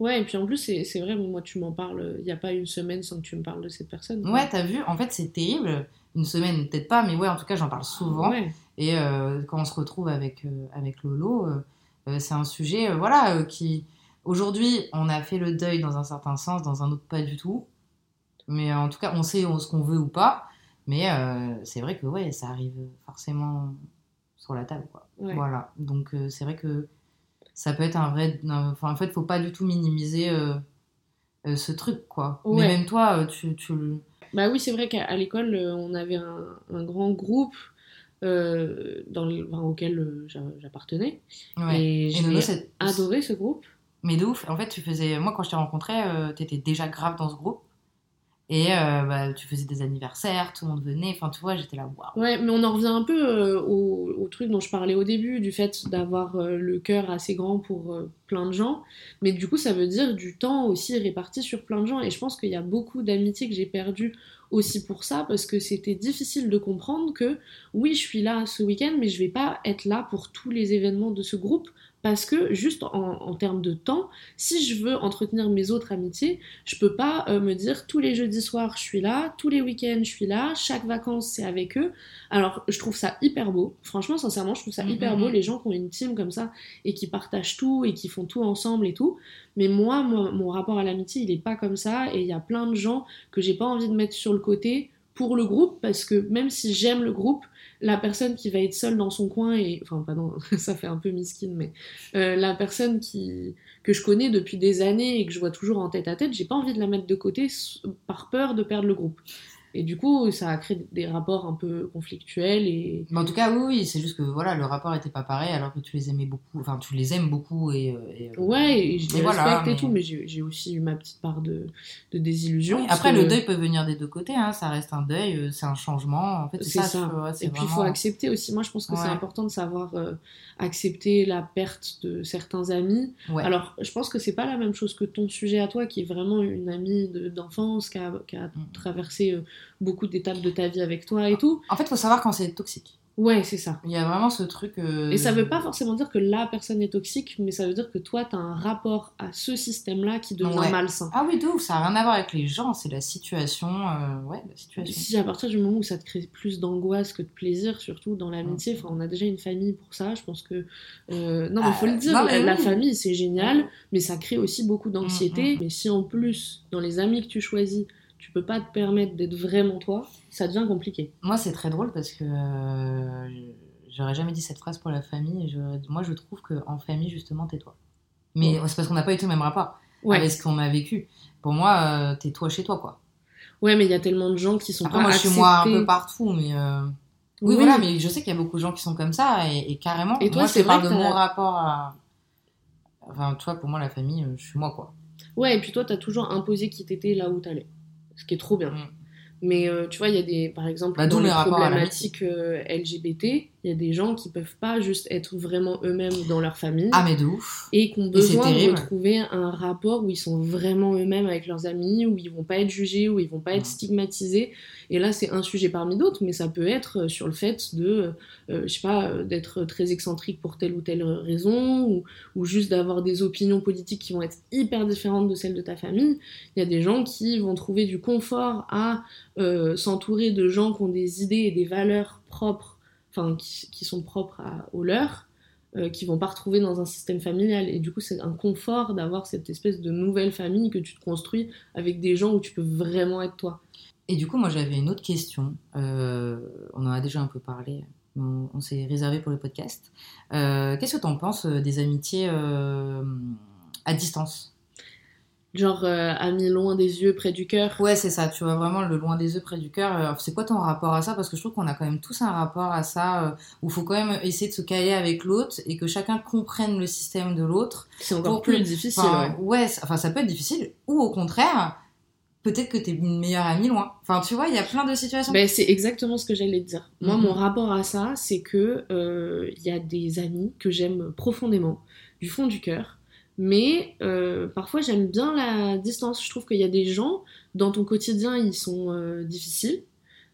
Ouais, et puis en plus, c'est vrai, moi, tu m'en parles il y a pas une semaine sans que tu me parles de cette personne. Ouais, t'as vu, en fait, c'est terrible. Une semaine, peut-être pas, mais ouais, en tout cas, j'en parle souvent. Ouais. Et euh, quand on se retrouve avec, euh, avec Lolo, euh, euh, c'est un sujet, euh, voilà, euh, qui. Aujourd'hui, on a fait le deuil dans un certain sens, dans un autre pas du tout. Mais euh, en tout cas, on sait euh, ce qu'on veut ou pas. Mais euh, c'est vrai que, ouais, ça arrive forcément sur la table, quoi. Ouais. Voilà. Donc, euh, c'est vrai que ça peut être un vrai. Enfin, en fait, faut pas du tout minimiser euh, euh, ce truc, quoi. Ouais. Mais même toi, euh, tu. tu... le- Bah oui, c'est vrai qu'à l'école, on avait un, un grand groupe euh, dans le- enfin, auquel j'a- j'appartenais. Ouais. Et Et j'ai adoré ce groupe. Mais de ouf. En fait, tu faisais. Moi, quand je t'ai rencontré, euh, t'étais déjà grave dans ce groupe. Et euh, bah, tu faisais des anniversaires, tout le monde venait. Enfin, tu vois, j'étais là, waouh. Ouais, mais on en revient un peu euh, au, truc dont je parlais au début, du fait d'avoir euh, le cœur assez grand pour plein de gens. Mais du coup, ça veut dire du temps aussi réparti sur plein de gens. Et je pense qu'il y a beaucoup d'amitiés que j'ai perdues aussi pour ça, parce que c'était difficile de comprendre que oui, je suis là ce week-end, mais je vais pas être là pour tous les événements de ce groupe. Parce que juste en, en termes de temps, si je veux entretenir mes autres amitiés, je peux pas euh, me dire tous les jeudis soirs je suis là, tous les week-ends je suis là, chaque vacances c'est avec eux. Alors je trouve ça hyper beau, franchement sincèrement je trouve ça Mhm, hyper beau les gens qui ont une team comme ça et qui partagent tout et qui font tout ensemble et tout. Mais moi, moi, mon rapport à l'amitié il est pas comme ça et il y a plein de gens que j'ai pas envie de mettre sur le côté pour le groupe parce que même si j'aime le groupe, la personne qui va être seule dans son coin et enfin pardon ça fait un peu misquine mais euh, la personne qui que je connais depuis des années et que je vois toujours en tête à tête j'ai pas envie de la mettre de côté par peur de perdre le groupe et du coup ça a créé des rapports un peu conflictuels et Mais en tout cas, oui, oui, c'est juste que voilà, le rapport était pas pareil alors que tu les aimais beaucoup. Enfin, tu les aimes beaucoup et. euh, et, euh, ouais et je les Mais voilà, respecte et tout mais j'ai aussi eu ma petite part de, de désillusion Oui, après, que- le deuil peut venir des deux côtés, hein, ça reste un deuil, euh, c'est un changement. En fait, c'est ça. vois, Et puis il faut accepter aussi. Moi, je pense que c'est important de savoir euh, accepter la perte de certains amis. Ouais. Alors, je pense que c'est pas la même chose que ton sujet à toi, qui est vraiment une amie de- d'enfance, qui a, qui a Mm. traversé euh, beaucoup d'étapes de ta vie avec toi et tout. En fait, faut savoir quand c'est toxique. Ouais, c'est ça. Il y a vraiment ce truc. euh, Et ça veut pas forcément dire que la personne est toxique, mais ça veut dire que toi, tu as un rapport à ce système-là qui devient Ouais. malsain. Ah oui, ouf, ça n'a rien à voir avec les gens, c'est la situation. euh, Ouais, la situation. Si à partir du moment où ça te crée plus d'angoisse que de plaisir, surtout dans l'amitié, enfin, on a déjà une famille pour ça, je pense que... euh, Non, mais Ah, faut le dire, non, la, famille, c'est génial, mais ça crée aussi beaucoup d'anxiété. Mm, Mais si en plus, dans les amis que tu choisis, tu peux pas te permettre d'être vraiment toi, ça devient compliqué. Moi, c'est très drôle parce que euh, j'aurais jamais dit cette phrase pour la famille. et Moi, je trouve qu'en famille, justement, t'es toi. Mais c'est parce qu'on n'a pas eu tout le même rapport Ouais, avec ce qu'on a vécu. Pour moi, euh, t'es toi chez toi, quoi. ouais mais il y a tellement de gens qui sont Après, pas moi, je suis moi un peu partout, mais. euh, Oui, Oui. voilà, mais je sais qu'il y a beaucoup de gens qui sont comme ça, et, et carrément. Et toi, moi, c'est de mon rapport à. Enfin, tu vois, pour moi, la famille, euh, je suis moi, quoi. Ouais, et puis toi, t'as toujours imposé qui t'étais là où t'allais. Ce qui est trop bien. Mm. Mais euh, tu vois, il y a des, par exemple, Bah, dans les problématiques euh, LGBT, il y a des gens qui peuvent pas juste être vraiment eux-mêmes dans leur famille Ah, mais de ouf. et qui ont besoin de retrouver un rapport où ils sont vraiment eux-mêmes avec leurs amis, où ils vont pas être jugés, où ils vont pas être stigmatisés. Et là, c'est un sujet parmi d'autres, mais ça peut être euh, sur le fait de, euh, je sais pas, euh, d'être très excentrique pour telle ou telle raison, ou, ou juste d'avoir des opinions politiques qui vont être hyper différentes de celles de ta famille. Il y a des gens qui vont trouver du confort à euh, s'entourer de gens qui ont des idées et des valeurs propres, enfin qui, sont propres à, aux leurs, euh, vont pas retrouver dans un système familial. Et du coup, c'est un confort d'avoir cette espèce de nouvelle famille que tu te construis avec des gens où tu peux vraiment être toi. Et du coup, moi, j'avais une autre question. Euh, on en a déjà un peu parlé, mais on, s'est réservé pour le podcast. Euh, Qu'est-ce que tu en penses euh, des amitiés à distance? Genre, euh, amis loin des yeux, près du cœur. Ouais, c'est ça. Tu vois vraiment le loin des yeux, près du cœur. Euh, C'est quoi ton rapport à ça? Parce que je trouve qu'on a quand même tous un rapport à ça, euh, où il faut quand même essayer de se caler avec l'autre et que chacun comprenne le système de l'autre. C'est encore plus que- difficile, Enfin, ouais. ouais, enfin, ça peut être difficile. Ou au contraire, peut-être que t'es une meilleure amie loin. Enfin, tu vois, il y a plein de situations. Ben, c'est exactement ce que j'allais te dire. Moi, Mhm. mon rapport à ça, c'est que euh, il y a des amis que j'aime profondément, du fond du cœur, mais euh, parfois j'aime bien la distance. Je trouve qu'il y a des gens dans ton quotidien, ils sont euh, difficiles.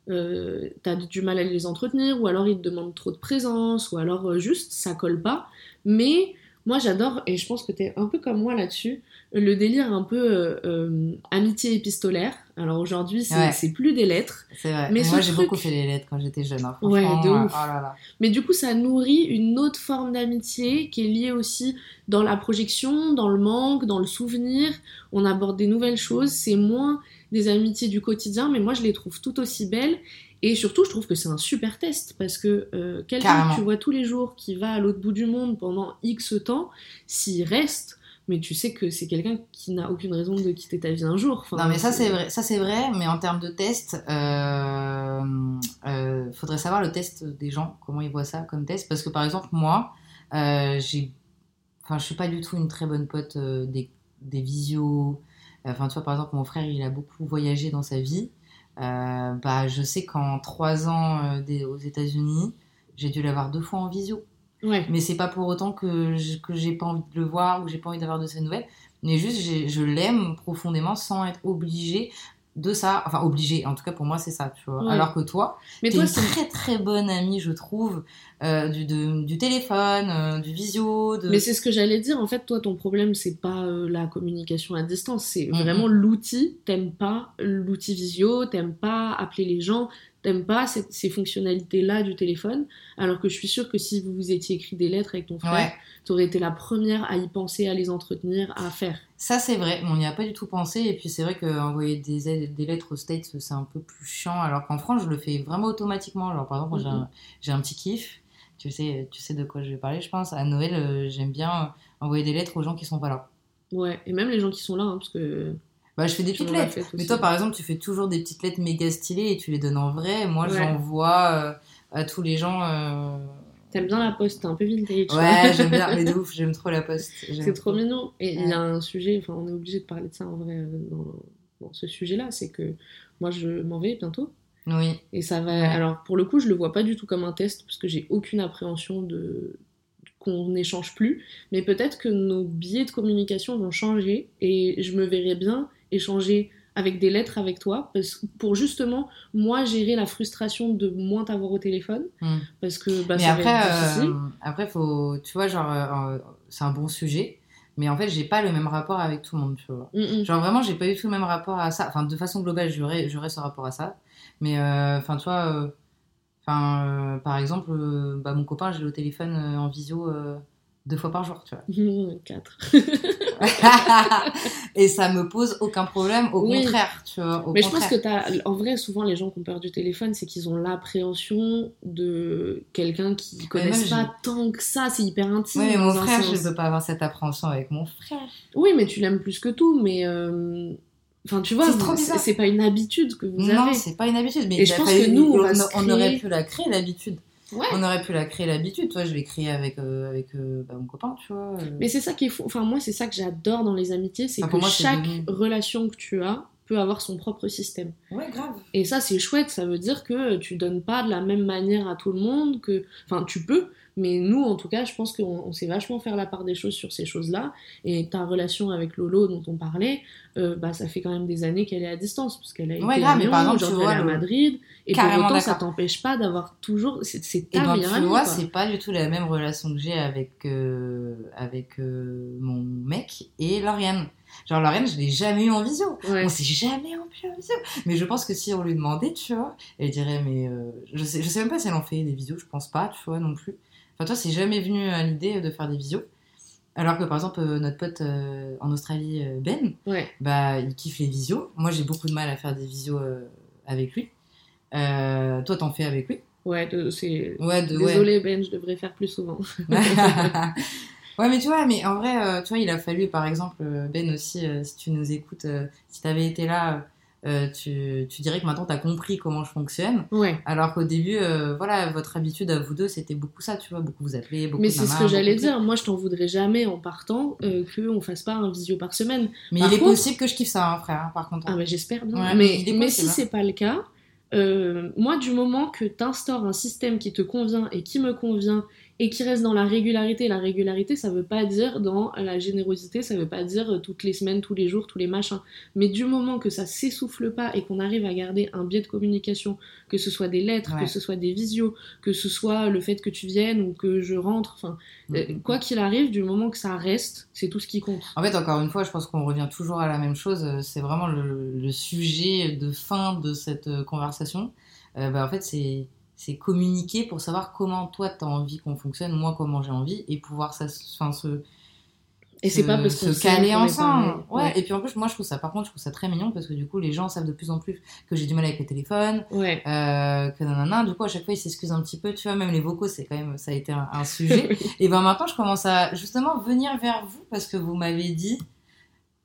Euh, t'as du mal à les entretenir, ou alors ils te demandent trop de présence, ou alors juste ça colle pas. Mais moi j'adore, et je pense que t'es un peu comme moi là-dessus, le délire un peu euh, euh, amitié épistolaire. Alors aujourd'hui, c'est Ouais. plus des lettres. C'est vrai. Mais moi, j'ai truc- beaucoup fait les lettres quand j'étais jeune. hein. Ouais, de ouf. Oh là là. Mais du coup, ça nourrit une autre forme d'amitié qui est liée aussi dans la projection, dans le manque, dans le souvenir. On aborde des nouvelles choses. C'est moins des amitiés du quotidien, mais moi, je les trouve tout aussi belles. Et surtout, je trouve que c'est un super test parce que euh, quelqu'un que tu vois tous les jours qui va à l'autre bout du monde pendant X temps, s'il reste, mais tu sais que c'est quelqu'un qui n'a aucune raison de quitter ta vie un jour. Enfin, Non, mais ça, c'est vrai. Ça, c'est vrai. Mais en termes de test, euh, euh, faudrait savoir le test des gens, comment ils voient ça comme test. Parce que, par exemple, moi, euh, j'ai. Enfin, je suis pas du tout une très bonne pote euh, des, des visios. Enfin, tu vois, par exemple, mon frère, il a beaucoup voyagé dans sa vie. Euh, bah, je sais qu'en trois ans euh, des- aux États-Unis, j'ai dû l'avoir deux fois en visio. Ouais. Mais c'est pas pour autant que je- que j'ai pas envie de le voir ou que j'ai pas envie d'avoir de ses nouvelles. Mais juste, je l'aime profondément sans être obligée de ça. Enfin, obligée. En tout cas, pour moi, c'est ça, tu vois. Ouais. Alors que toi, Mais toi, une très très bonne amie, je trouve, euh, du, de- du téléphone, euh, du visio. De... Mais c'est ce que j'allais dire. En fait, toi, ton problème, c'est pas euh, la communication à distance, c'est Mhm. vraiment l'outil. T'aimes pas l'outil visio, t'aimes pas appeler les gens, t'aimes pas cette- ces fonctionnalités-là du téléphone. Alors que je suis sûre que si vous vous étiez écrit des lettres avec ton frère, Ouais. t'aurais été la première à y penser, à les entretenir, à faire. Ça, c'est vrai, mais on n'y a pas du tout pensé. Et puis, c'est vrai qu'envoyer des, aides- des lettres aux States, c'est un peu plus chiant. Alors qu'en France, je le fais vraiment automatiquement. Alors, par exemple, moi, j'ai un- petit kiff. Tu sais, tu sais de quoi je vais parler, je pense. À Noël, euh, j'aime bien euh, envoyer des lettres aux gens qui sont pas là. Ouais, et même les gens qui sont là, hein, parce que. Bah, je fais des petites lettres. Mais toi, par exemple, tu fais toujours des petites lettres méga stylées et tu les donnes en vrai. Moi, Ouais. j'envoie euh, à tous les gens. T'aimes bien la poste, t'es un peu vintage. Ouais, j'aime bien. Mais de ouf, j'aime trop la poste. C'est trop mignon. Et il y a un sujet, enfin, on est obligé de parler de ça en vrai euh, dans, dans ce sujet-là, c'est que moi, je m'en vais bientôt. Oui. Et ça va. Ouais. Alors, pour le coup, je le vois pas du tout comme un test, parce que j'ai aucune appréhension de qu'on n'échange plus. Mais peut-être que nos biais de communication vont changer et je me verrai bien échanger avec des lettres avec toi, parce, pour justement, moi, gérer la frustration de moins t'avoir au téléphone. Hmm. Parce que bah, mais ça après, être euh, après, faut, tu vois, genre, euh, euh, c'est un bon sujet, mais en fait, j'ai pas le même rapport avec tout le monde, tu vois. Mm, mm. Genre vraiment, j'ai pas eu tout le même rapport à ça. Enfin, de façon globale, j'aurais, ce rapport à ça. Mais enfin, tu vois, enfin, par exemple, bah, mon copain, j'ai le téléphone en visio deux fois par jour, tu vois. Quatre. Et ça me pose aucun problème, au Oui. contraire, tu vois. Au Mais je pense que t'as, en vrai, souvent les gens qui ont peur du téléphone, c'est qu'ils ont l'appréhension de quelqu'un qui connaissent pas tant que ça, c'est hyper intime. Oui, mais mon frère, sens. je peux pas avoir cette appréhension avec mon frère. Oui, mais tu l'aimes plus que tout, mais. euh, Enfin, tu vois, C'est pas une habitude que vous non, avez. c'est pas une habitude. Mais Et je pense que nous, on on, on aurait pu la créer, l'habitude. Ouais. On aurait pu la créer, l'habitude. Toi, je l'ai créée avec, euh, avec euh, bah, mon copain, tu vois. euh. Mais c'est ça qui est fou. Enfin, moi, c'est ça que j'adore dans les amitiés, c'est que moi, chaque devenu- relation que tu as peut avoir son propre système. Ouais, grave. Et ça, c'est chouette. Ça veut dire que tu donnes pas de la même manière à tout le monde. Que... Enfin, tu peux. Mais nous, en tout cas, je pense qu'on on sait vachement faire la part des choses sur ces choses-là. Et ta relation avec Lolo, dont on parlait, euh, bah, ça fait quand même des années qu'elle est à distance. Parce qu'elle a été Ouais, à grave, mais Lyon, par exemple, tu aujourd'hui, vois, elle est à Madrid. Et pour autant, ça t'empêche pas d'avoir toujours. C'est ta ben, meilleure tu amie, c'est pas du tout la même relation que j'ai avec, euh, avec euh, mon mec et Lauriane. Genre, Lauriane, je l'ai jamais eu en visio. Ouais. On s'est jamais en en visio. Mais je pense que si on lui demandait, tu vois, elle dirait, mais euh, je, sais, je sais même pas si elle en fait des visios, je pense pas, tu vois, non plus. Enfin, toi, c'est jamais venu à l'idée de faire des visios. Alors que, par exemple, euh, notre pote euh, en Australie, euh, Ben, Ouais. bah, il kiffe les visios. Moi, j'ai beaucoup de mal à faire des visios euh, avec lui. Euh, toi, t'en fais avec lui? Ouais, de- c'est. Ouais, de, ouais. Désolée, Ben, je devrais faire plus souvent. ouais, mais tu vois, mais en vrai, tu vois, il a fallu, par exemple, Ben aussi, si tu nous écoutes, si t'avais été là, euh, tu, tu dirais que maintenant t'as compris comment je fonctionne. Ouais. Alors qu'au début, euh, voilà, votre habitude à vous deux, c'était beaucoup ça, tu vois, beaucoup vous appeler, beaucoup Mais c'est ce que j'allais dire. Moi, je t'en voudrais jamais en partant euh, qu'on fasse pas un visio par semaine. Mais Par il est possible que je kiffe ça, hein, frère, hein, par contre. Ah, bah, j'espère bien. Ouais, mais mais possible, si hein. c'est pas le cas, euh, moi, du moment que t'installes un système qui te convient et qui me convient et qui reste dans la régularité, la régularité, ça veut pas dire dans la générosité, ça veut pas dire euh, toutes les semaines, tous les jours, tous les machins. Mais du moment que ça s'essouffle pas et qu'on arrive à garder un biais de communication, que ce soit des lettres, Ouais. que ce soit des visios, que ce soit le fait que tu viennes ou que je rentre, enfin, euh, Mhm. quoi qu'il arrive, du moment que ça reste, c'est tout ce qui compte. En fait, encore une fois, je pense qu'on revient toujours à la même chose. euh, C'est vraiment le, le sujet de fin de cette conversation. Euh, bah, en fait, c'est c'est communiquer pour savoir comment toi t'as envie qu'on fonctionne, moi comment j'ai envie, et pouvoir ça, enfin, se, Et c'est pas parce se caler ensemble. Ouais. Ouais. Et puis en plus, moi je trouve ça, par contre, je trouve ça très mignon parce que du coup, les gens savent de plus en plus que j'ai du mal avec le téléphone, Ouais. euh, que nanana. Du coup, à chaque fois, ils s'excusent un petit peu. Tu vois, même les vocaux, c'est quand même, ça a été un, un sujet. Et ben maintenant, je commence à justement venir vers vous parce que vous m'avez dit,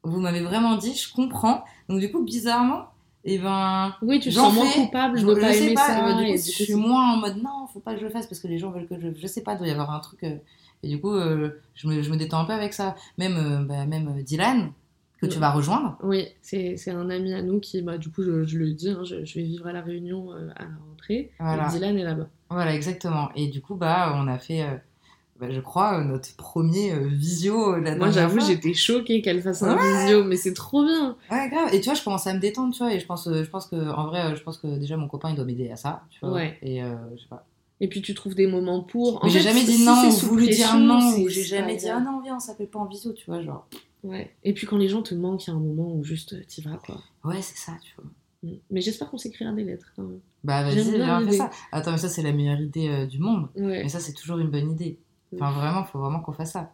vous m'avez vraiment dit, je comprends. Donc du coup, bizarrement, et ben, Oui, tu sens moins coupable je, de je pas aimer pas. ça. et ben, du coup, je suis moins en mode non, faut pas que je le fasse parce que les gens veulent que je, je sais pas, il doit y avoir un truc. euh, et du coup, euh, je, me, je me détends un peu avec ça. Même, euh, bah, même Dylan que tu vas rejoindre. Oui, c'est un ami à nous qui, bah, du coup, je, je le dis, hein, je, vais vivre à la Réunion à la rentrée. Voilà. Et Dylan est là-bas. Voilà, exactement. Et du coup, bah, on a fait, bah, je crois, euh, notre premier euh, visio euh, la Moi, j'avoue, j'étais choquée qu'elle fasse un Ouais. visio, mais c'est trop bien. Ouais, grave. Et tu vois, je commence à me détendre, tu vois. Et je pense, je pense que, en vrai, je pense que déjà mon copain, il doit m'aider à ça, tu vois. Ouais. Et euh, je sais pas. Et puis, tu trouves des moments pour. En Mais j'ai jamais dit non, ou voulu dire non, ou j'ai jamais dit ah non, viens, on s'appelle pas en visio, tu vois, genre. Ouais. Et puis, quand les gens te manquent, il y a un moment où juste t'y vas, quoi. Ouais, c'est ça, tu vois. Mm. Mais j'espère qu'on s'écrira des lettres, quand même. Bah vas-y, ça. Attends, mais ça, c'est la meilleure idée euh, du monde. Ouais. Mais ça, c'est toujours une bonne idée. Enfin, vraiment, faut vraiment qu'on fasse ça.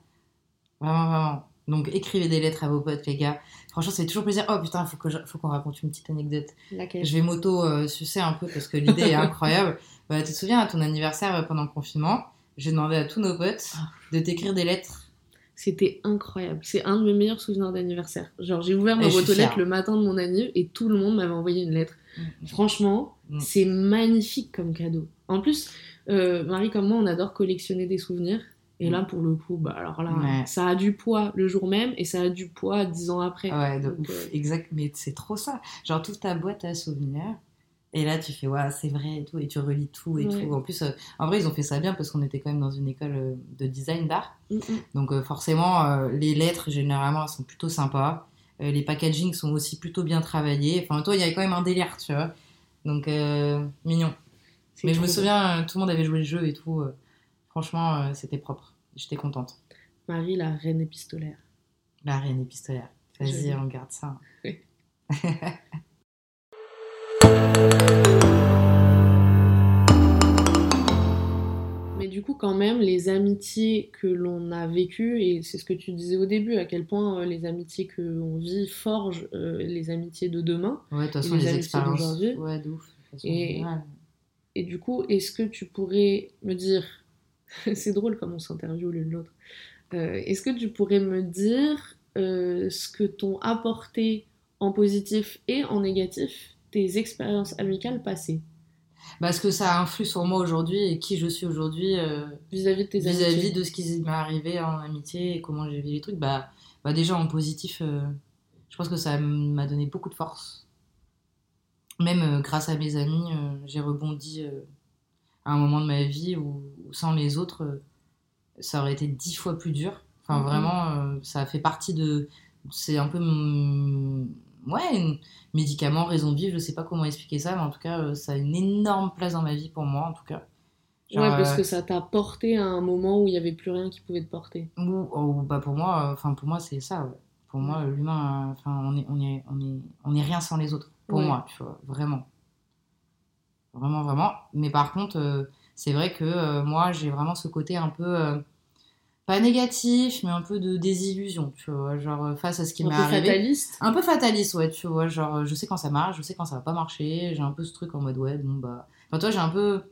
Vraiment, vraiment. Donc, écrivez des lettres à vos potes, les gars. Franchement, c'est toujours plaisir. Oh putain, faut que je- faut qu'on raconte une petite anecdote. Laquelle? Je vais m'auto-sucer un peu parce que l'idée est incroyable. Bah, tu te souviens, à ton anniversaire euh, pendant le confinement, j'ai demandé à tous nos potes Ah. de t'écrire des lettres. C'était incroyable. C'est un de mes meilleurs souvenirs d'anniversaire. Genre, j'ai ouvert ma boîte aux lettres le matin de mon anniv et tout le monde m'avait envoyé une lettre. Franchement, Mm. c'est magnifique comme cadeau. En plus, euh, Marie comme moi, on adore collectionner des souvenirs. Et là, pour le coup, bah, alors là, Mm. Ouais. ça a du poids le jour même et ça a du poids dix ans après. Ouais, Donc, euh, Exact, mais c'est trop ça. Genre, toute ta boîte à souvenirs. Et là, tu fais, ouais, c'est vrai et tout. Et tu relis tout et Ouais. tout. En plus, euh, en vrai, ils ont fait ça bien parce qu'on était quand même dans une école euh, de design d'art. mm, mm. Donc, euh, forcément, les lettres, généralement, elles sont plutôt sympas. Les packagings sont aussi plutôt bien travaillés. Enfin, toi, il y avait quand même un délire, tu vois. Donc, mignon. Mais je me souviens, tout le monde avait joué le jeu et tout. Franchement, euh, c'était propre. J'étais contente. Marie, la reine épistolaire. La reine épistolaire. Vas-y, on garde ça. Oui. Mais du coup, quand même, les amitiés que l'on a vécues, et c'est ce que tu disais au début, à quel point euh, les amitiés que l'on vit forgent euh, les amitiés de demain. Ouais, de toute façon, les les, expériences. d'aujourd'hui. Ouais, de ouf. de façon Et- générale. Et du coup, est-ce que tu pourrais me dire, c'est drôle comme on s'interviewe l'une l'autre, Euh, est-ce que tu pourrais me dire euh, ce que t'ont apporté en positif et en négatif tes expériences amicales passées? Parce que ça influe sur moi aujourd'hui et qui je suis aujourd'hui euh, vis-à-vis de tes vis-à-vis amitiés de ce qui m'est arrivé en amitié et comment j'ai vécu les trucs. Bah, bah déjà en positif, euh, je pense que ça m'a donné beaucoup de force. Même euh, grâce à mes amis, euh, j'ai rebondi euh, à un moment de ma vie où, sans les autres, euh, ça aurait été dix fois plus dur. Enfin, Mhm. vraiment, euh, ça fait partie de. C'est un peu. mon- Ouais, médicament, raison de vivre, je sais pas comment expliquer ça, mais en tout cas, euh, ça a une énorme place dans ma vie pour moi, en tout cas. Genre, Ouais, parce que ça t'a porté à un moment où il n'y avait plus rien qui pouvait te porter. ou, ou, bah pour moi, enfin pour moi c'est ça. ouais. Pour moi, l'humain, euh, enfin on est, on est, on est, on est rien sans les autres. Pour Ouais. moi, tu vois, vraiment, vraiment, vraiment. Mais par contre, euh, c'est vrai que euh, moi j'ai vraiment ce côté un peu euh, pas négatif, mais un peu de désillusion, tu vois, genre face à ce qui Un m'est peu arrivé. fataliste. Un peu fataliste, ouais, tu vois, genre je sais quand ça marche, je sais quand ça va pas marcher, j'ai un peu ce truc en mode ouais, bon bah. Enfin, toi, j'ai un peu.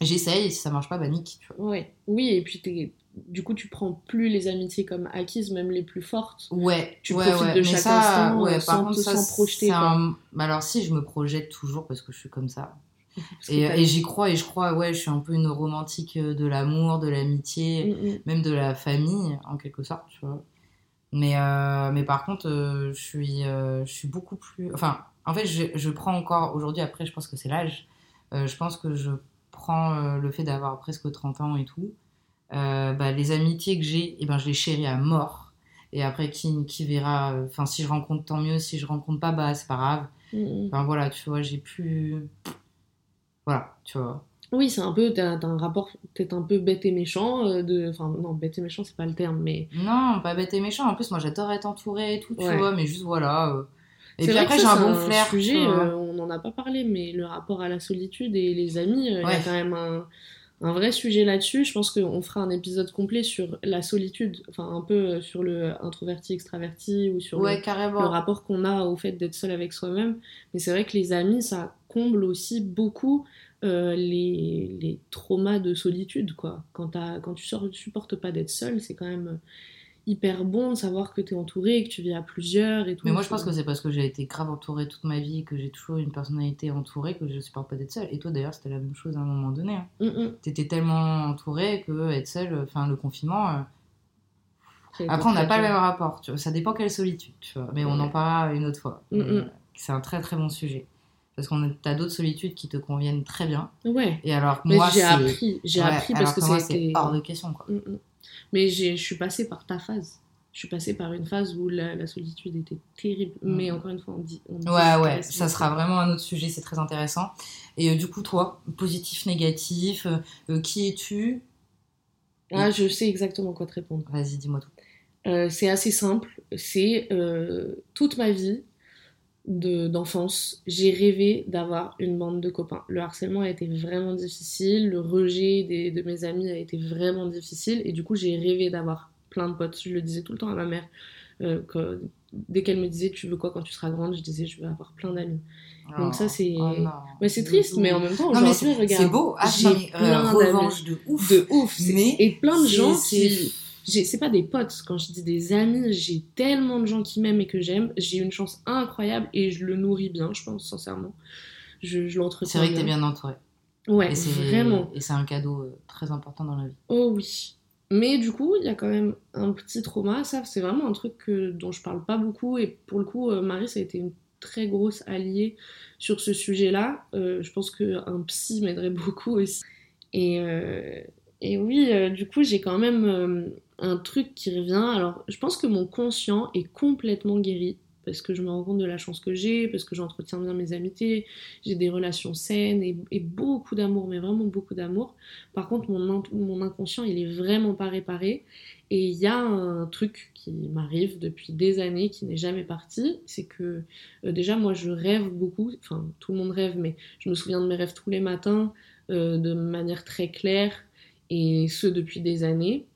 J'essaye, et si ça marche pas, bah nique, tu vois. Ouais. Oui, et puis t'es- du coup, tu prends plus les amitiés comme acquises, même les plus fortes. Ouais, Tu ouais, profites ouais. de mais chaque ça, instant, ouais, par contre, te- ça, sans projeter, un- alors si, je me projette toujours parce que je suis comme ça. Et, j'y crois, et je crois, ouais, je suis un peu une romantique euh, de l'amour, de l'amitié, Mm, mm. même de la famille, en quelque sorte, tu vois. Mais, euh, mais par contre, euh, je suis, euh, je suis beaucoup plus... Enfin, en fait, je, je prends encore, aujourd'hui, après, je pense que c'est l'âge, je pense que je prends le fait d'avoir presque 30 ans et tout, bah, les amitiés que j'ai, eh ben, je les chéris à mort. Et après, qui, qui verra, enfin, si je rencontre, tant mieux, si je rencontre pas, bah, c'est pas grave. Mm, mm. Enfin, voilà, tu vois, j'ai plus... Voilà, tu vois. Oui, c'est un peu, t'as un rapport peut-être un peu bête et méchant, euh, de... enfin non, bête et méchant c'est pas le terme, mais Non, pas bête et méchant. En plus, moi, j'adore être entourée et tout, tu Ouais. vois, mais juste voilà. euh. Et puis vrai après, j'ai un bon flair. sujet, euh, on n'en a pas parlé, mais le rapport à la solitude et les amis, euh, il y a quand même un, un vrai sujet là-dessus. Je pense qu'on fera un épisode complet sur la solitude, enfin un peu sur le introverti, extraverti ou sur le- Ouais, le carrément. rapport qu'on a au fait d'être seul avec soi-même. Mais c'est vrai que les amis, ça comble aussi beaucoup euh, les, les traumas de solitude, quoi. Quand, tu sors, supportes pas d'être seul, c'est quand même hyper bon de savoir que tu es entouré et que tu vis à plusieurs et tout. Mais moi, je pense que c'est parce que j'ai été grave entourée toute ma vie que j'ai toujours une personnalité entourée que je supporte pas d'être seule. Et toi, d'ailleurs, c'était la même chose à un moment donné. Hein. Mm, mm. T'étais tellement entourée que être seule, enfin, le confinement. euh, Après, on n'a pas le même rapport, tu vois. Ça dépend quelle solitude, tu vois. Mais on en parlera une autre fois. Mm, euh, C'est un très très bon sujet. Parce qu'on a- t'as d'autres solitudes qui te conviennent très bien. Ouais. Et alors que moi, j'ai appris, j'ai Ouais, appris parce que, c'était hors de question, quoi. Mm, mm. Mais je suis passée par ta phase. Je suis passée par une phase où la, la solitude était terrible. Mm. Mais encore une fois, on dit. On dit Ouais, ouais, ça sera vraiment un autre sujet, c'est très intéressant. Et euh, du coup, toi, positif, négatif, euh, euh, qui es-tu? Ah, je sais exactement quoi te répondre. Vas-y, dis-moi tout. Euh, c'est assez simple. C'est toute ma vie de- d'enfance, j'ai rêvé d'avoir une bande de copains. Le harcèlement a été vraiment difficile, le rejet des- de mes amis a été vraiment difficile, et du coup j'ai rêvé d'avoir plein de potes. Je le disais tout le temps à ma mère. euh, que- dès qu'elle me disait tu veux quoi quand tu seras grande, je disais je veux avoir plein d'amis. Donc ça, c'est- Oh. Mais c'est triste, mais en même temps aujourd'hui c'est regarde, c'est beau. Ah, j'ai euh, plein revanche de ouf. de ouf. c'est- Mais et plein de gens qui c'est pas des potes, quand je dis des amis, j'ai tellement de gens qui m'aiment et que j'aime, j'ai une chance incroyable et je le nourris bien, je pense, sincèrement. Je, je C'est l'entretiens vrai que t'es bien entouré. Ouais, Et vraiment. Et c'est un cadeau euh, très important dans la vie. Oh oui. Mais du coup, il y a quand même un petit trauma, ça c'est vraiment un truc que, dont je parle pas beaucoup et pour le coup, euh, Marie, ça a été une très grosse alliée sur ce sujet-là. Euh, je pense qu'un psy m'aiderait beaucoup aussi. Et, euh, et oui, euh, du coup, j'ai quand même un truc qui revient. Alors, je pense que mon conscient est complètement guéri parce que je me rends compte de la chance que j'ai, parce que j'entretiens bien mes amitiés, j'ai des relations saines et, beaucoup d'amour, mais vraiment beaucoup d'amour. Par contre, mon, inconscient, il est vraiment pas réparé. Et il y a un truc qui m'arrive depuis des années, qui n'est jamais parti, c'est que euh, déjà moi je rêve beaucoup, enfin tout le monde rêve, mais je me souviens de mes rêves tous les matins euh, de manière très claire, et ce depuis des années.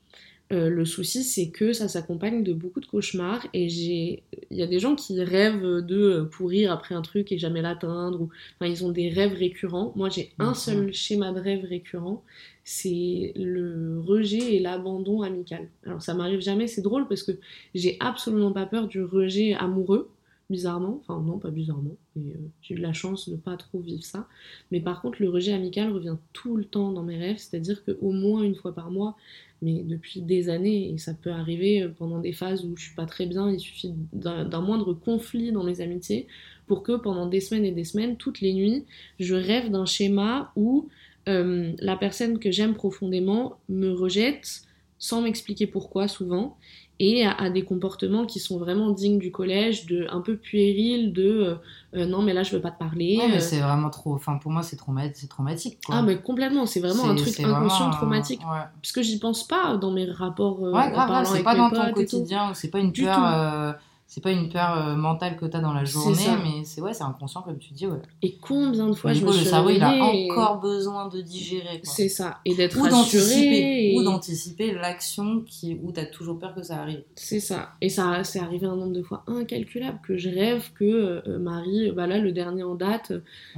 Euh, le souci, c'est que ça s'accompagne de beaucoup de cauchemars et j'ai, il y a des gens qui rêvent de pourrir après un truc et jamais l'atteindre ou, enfin, ils ont des rêves récurrents. Moi, j'ai un seul schéma de rêve récurrent, c'est le rejet et l'abandon amical. Alors, ça m'arrive jamais, c'est drôle parce que j'ai absolument pas peur du rejet amoureux bizarrement, enfin non pas bizarrement, mais euh, j'ai eu la chance de pas trop vivre ça, mais par contre le rejet amical revient tout le temps dans mes rêves, c'est-à-dire qu'au moins une fois par mois, mais depuis des années, et ça peut arriver euh, pendant des phases où je suis pas très bien, il suffit d'un moindre conflit dans mes amitiés pour que pendant des semaines et des semaines, toutes les nuits, je rêve d'un schéma où euh, la personne que j'aime profondément me rejette sans m'expliquer pourquoi souvent et à, des comportements qui sont vraiment dignes du collège, de un peu puéril, de euh, euh, non mais là je veux pas te parler. mais euh. c'est vraiment trop, enfin pour moi c'est traumatique, traumatique. Ah mais complètement, c'est vraiment un truc inconscient traumatique, puisque j'y pense pas dans mes rapports. ouais grave, c'est pas dans ton quotidien, c'est pas une peur c'est pas une peur euh, mentale que tu as dans la journée, mais c'est ouais, c'est inconscient comme tu dis. Ouais. Et combien de fois je me suis le cerveau, il a encore besoin de digérer. C'est ça, et d'être rassuré. Ou d'anticiper l'action qui... où tu as toujours peur que ça arrive. C'est ça. Et ça c'est arrivé un nombre de fois incalculable que je rêve que euh, Marie, bah là, le dernier en date,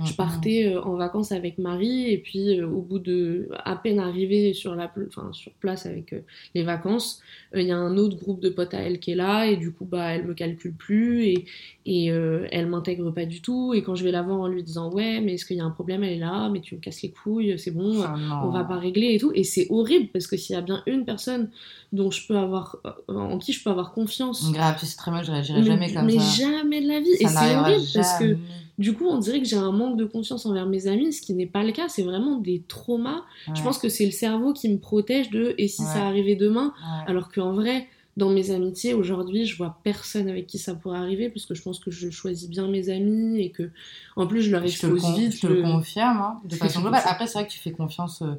je partais euh, en vacances avec Marie, et puis au bout de à peine arrivé sur, la, enfin, sur place avec les vacances, il y a un autre groupe de potes à elle qui est là, et du coup, bah, elle me calcule plus et, et euh, elle m'intègre pas du tout. Et quand je vais la voir en lui disant ouais, mais est-ce qu'il y a un problème Elle est là, mais tu me casses les couilles, c'est bon, oh on va pas régler et tout. Et c'est horrible parce que s'il y a bien une personne dont je peux avoir, euh, en qui je peux avoir confiance. Grave, sais très mal, je réagirai jamais comme ça. Mais jamais de la vie. et c'est horrible parce que du coup, on dirait que j'ai un manque de confiance envers mes amis, ce qui n'est pas le cas. C'est vraiment des traumas. Je pense que c'est le cerveau qui me protège de et si ça arrivait demain, alors qu'en vrai dans mes amitiés, aujourd'hui, je vois personne avec qui ça pourrait arriver, puisque je pense que je choisis bien mes amis et que, en plus, je leur expose je vite. Je te le confirme, hein, de façon globale. Après, c'est vrai que tu fais confiance euh,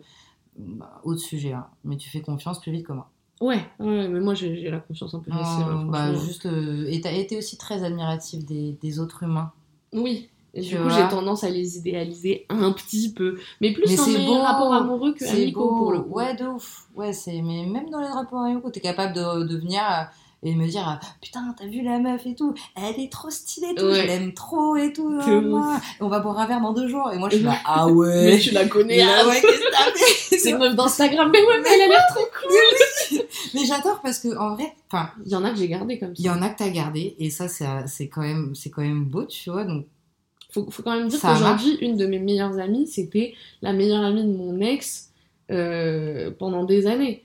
bah, au sujet, hein, mais tu fais confiance plus vite que moi. Ouais, ouais mais moi j'ai la confiance un peu facile. Hein, bah, juste, euh, et t'as été aussi très admirative des, des autres humains. Oui, du coup, j'ai tendance à les idéaliser un petit peu. Mais plus dans les rapports amoureux que amicaux pour le coup. Ouais, de ouf. Ouais. Mais même dans les rapports amicaux, t'es capable de, de venir euh, et me dire euh, Putain, t'as vu la meuf et tout Elle est trop stylée et tout, je l'aime trop et tout. on va boire un verre dans deux jours. Et moi, je suis là Ah ouais Mais tu la connais Ah ouais, qu'est-ce que t'as fait? C'est une meuf d'Instagram. Mais ouais, mais elle a l'air trop cool Mais j'adore parce que en vrai, enfin. Il y en a que j'ai gardé comme ça. Il y en a que t'as gardé. Et ça, c'est quand, même, quand même beau, tu vois. Donc, faut, faut quand même dire qu'aujourd'hui, une de mes meilleures amies, c'était la meilleure amie de mon ex euh, pendant des années.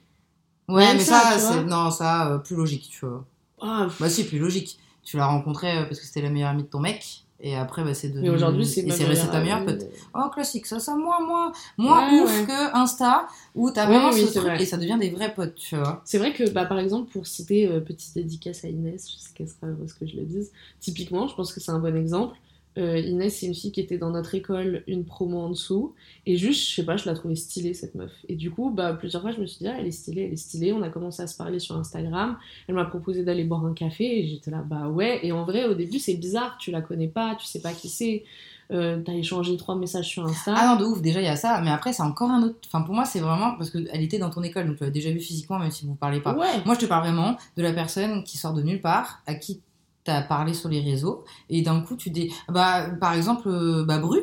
Ouais, mais ça, c'est non, ça, euh, plus logique, tu vois. Ah, bah si, plus logique. Tu l'as rencontré euh, parce que c'était la meilleure amie de ton mec. Et après, bah, c'est devenu. Mais aujourd'hui, c'est resté ta meilleure pote. Oh, classique, ça, ça, moins, moins, moins ouf que Insta, où t'as vraiment ce truc et ça devient des vrais potes, tu vois. C'est vrai que, bah, par exemple, pour citer petite dédicace à Inès, je sais qu'elle sera heureuse que je le dise, typiquement, je pense que c'est un bon exemple. Euh, Inès, c'est une fille qui était dans notre école, une promo en dessous. Et juste, je sais pas, je la trouvais stylée, cette meuf. Et du coup, bah, plusieurs fois, je me suis dit, ah, elle est stylée, elle est stylée. On a commencé à se parler sur Instagram. Elle m'a proposé d'aller boire un café. Et j'étais là, bah ouais. Et en vrai, au début, c'est bizarre. Tu la connais pas, tu sais pas qui c'est. Euh, t'as échangé trois messages sur Insta. Ah non, de ouf, déjà il y a ça, mais après c'est encore un autre. Enfin, pour moi, c'est vraiment parce qu'elle était dans ton école, donc tu l'as déjà vu physiquement, même si vous parlez pas. Moi, je te parle vraiment de la personne qui sort de nulle part, à qui t'as parlé sur les réseaux et d'un coup tu dis bah par exemple euh, bah Bru.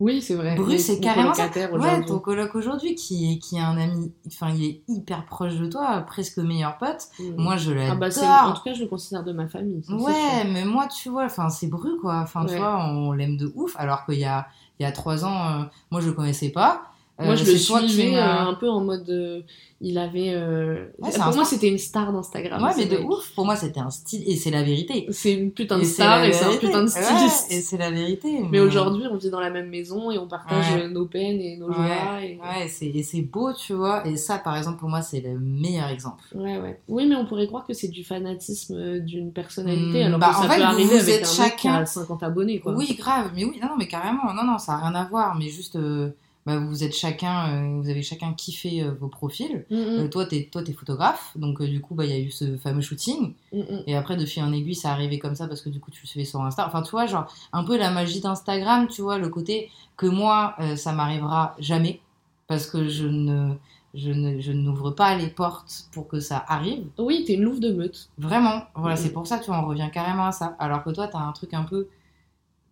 Oui c'est vrai. Bru c'est carrément ça. ouais ton coloc aujourd'hui qui qui est un ami enfin il est hyper proche de toi presque meilleur pote. Mm. moi je l'adore ah bah en tout cas je le considère de ma famille ouais mais moi tu vois enfin c'est Bru quoi. Enfin tu vois on l'aime de ouf alors qu'il y a il y a trois ans euh, moi je le connaissais pas Moi, je le suivais euh, un peu en mode. euh, il avait. euh, Ouais, pour moi, star. c'était une star d'Instagram. Ouais, mais de ouf. Pour moi, c'était un style et c'est la vérité. C'est une putain de Et star et c'est un putain de Ouais, styliste. et c'est la vérité. Mais aujourd'hui, on vit dans la même maison et on partage Ouais. euh, nos peines et nos joies. Et... Ouais, c'est et c'est beau, tu vois. Et ça, par exemple, pour moi, c'est le meilleur exemple. Ouais, ouais. Oui, mais on pourrait croire que c'est du fanatisme euh, d'une personnalité, Hmm, alors bah, que en ça fait, peut vous- arriver vous avec êtes un mec qui chacun- a 50 abonnés, quoi. Oui, grave. Mais oui, non, non, mais carrément. Non, non, ça n'a rien à voir. Mais juste, euh, bah, vous êtes chacun, euh, vous avez chacun kiffé euh, vos profils. Mm, mm, Euh, toi, t'es toi, t'es photographe. Donc, du coup, bah, il y a eu ce fameux shooting. mm. Et après, de fil en aiguille, ça arrivait comme ça parce que du coup, tu le suivais sur Insta. Enfin, tu vois, genre, un peu la magie d'Instagram, tu vois, le côté que moi, ça m'arrivera jamais parce que je ne, je n'ouvre pas les portes pour que ça arrive. Oui, t'es une louve de meute. Vraiment. Voilà, c'est pour ça, tu vois, on revient carrément à ça. Alors que toi, t'as un truc un peu,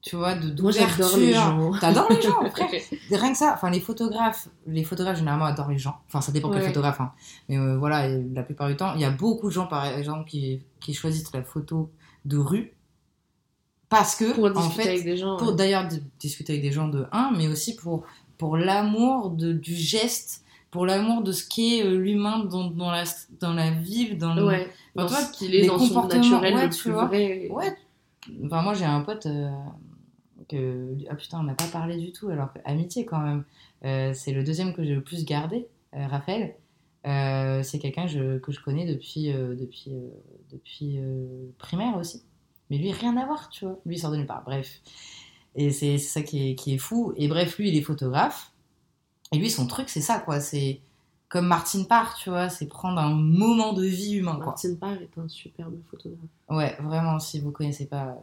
tu vois, de d'ouverture. j'adore les gens. T'adores les gens, frère. Rien que ça, enfin les photographes, les photographes généralement adorent les gens. Enfin ça dépend quel Ouais. photographe, hein. mais euh, voilà, la plupart du temps, il y a beaucoup de gens par exemple qui, qui choisissent la photo de rue parce que Pour en discuter fait, avec des gens. pour ouais. d'ailleurs discuter avec des gens de un, mais aussi pour pour l'amour de du geste, pour l'amour de ce qu'est euh, l'humain dans, dans la dans la vie, dans le- Ouais, Enfin, dans tu vois, ce qu'il est, les dans son comportements, naturel ouais, le tu plus vois. vrai. Ouais. Enfin, moi, j'ai un pote euh, que. Ah putain, on n'a pas parlé du tout, alors que amitié quand même. Euh, c'est le deuxième que j'ai le plus gardé, euh, Raphaël. Euh, c'est quelqu'un que je, que je connais depuis, depuis, depuis primaire aussi. Mais lui, rien à voir, tu vois. Lui, il sort de nulle part. Bref. Et c'est ça qui est, qui est fou. Et bref, lui, il est photographe. Et lui, son truc, c'est ça, quoi. C'est comme Martine Parr, tu vois. C'est prendre un moment de vie humain. Martine Parr est un superbe photographe. Ouais, vraiment, si vous connaissez pas,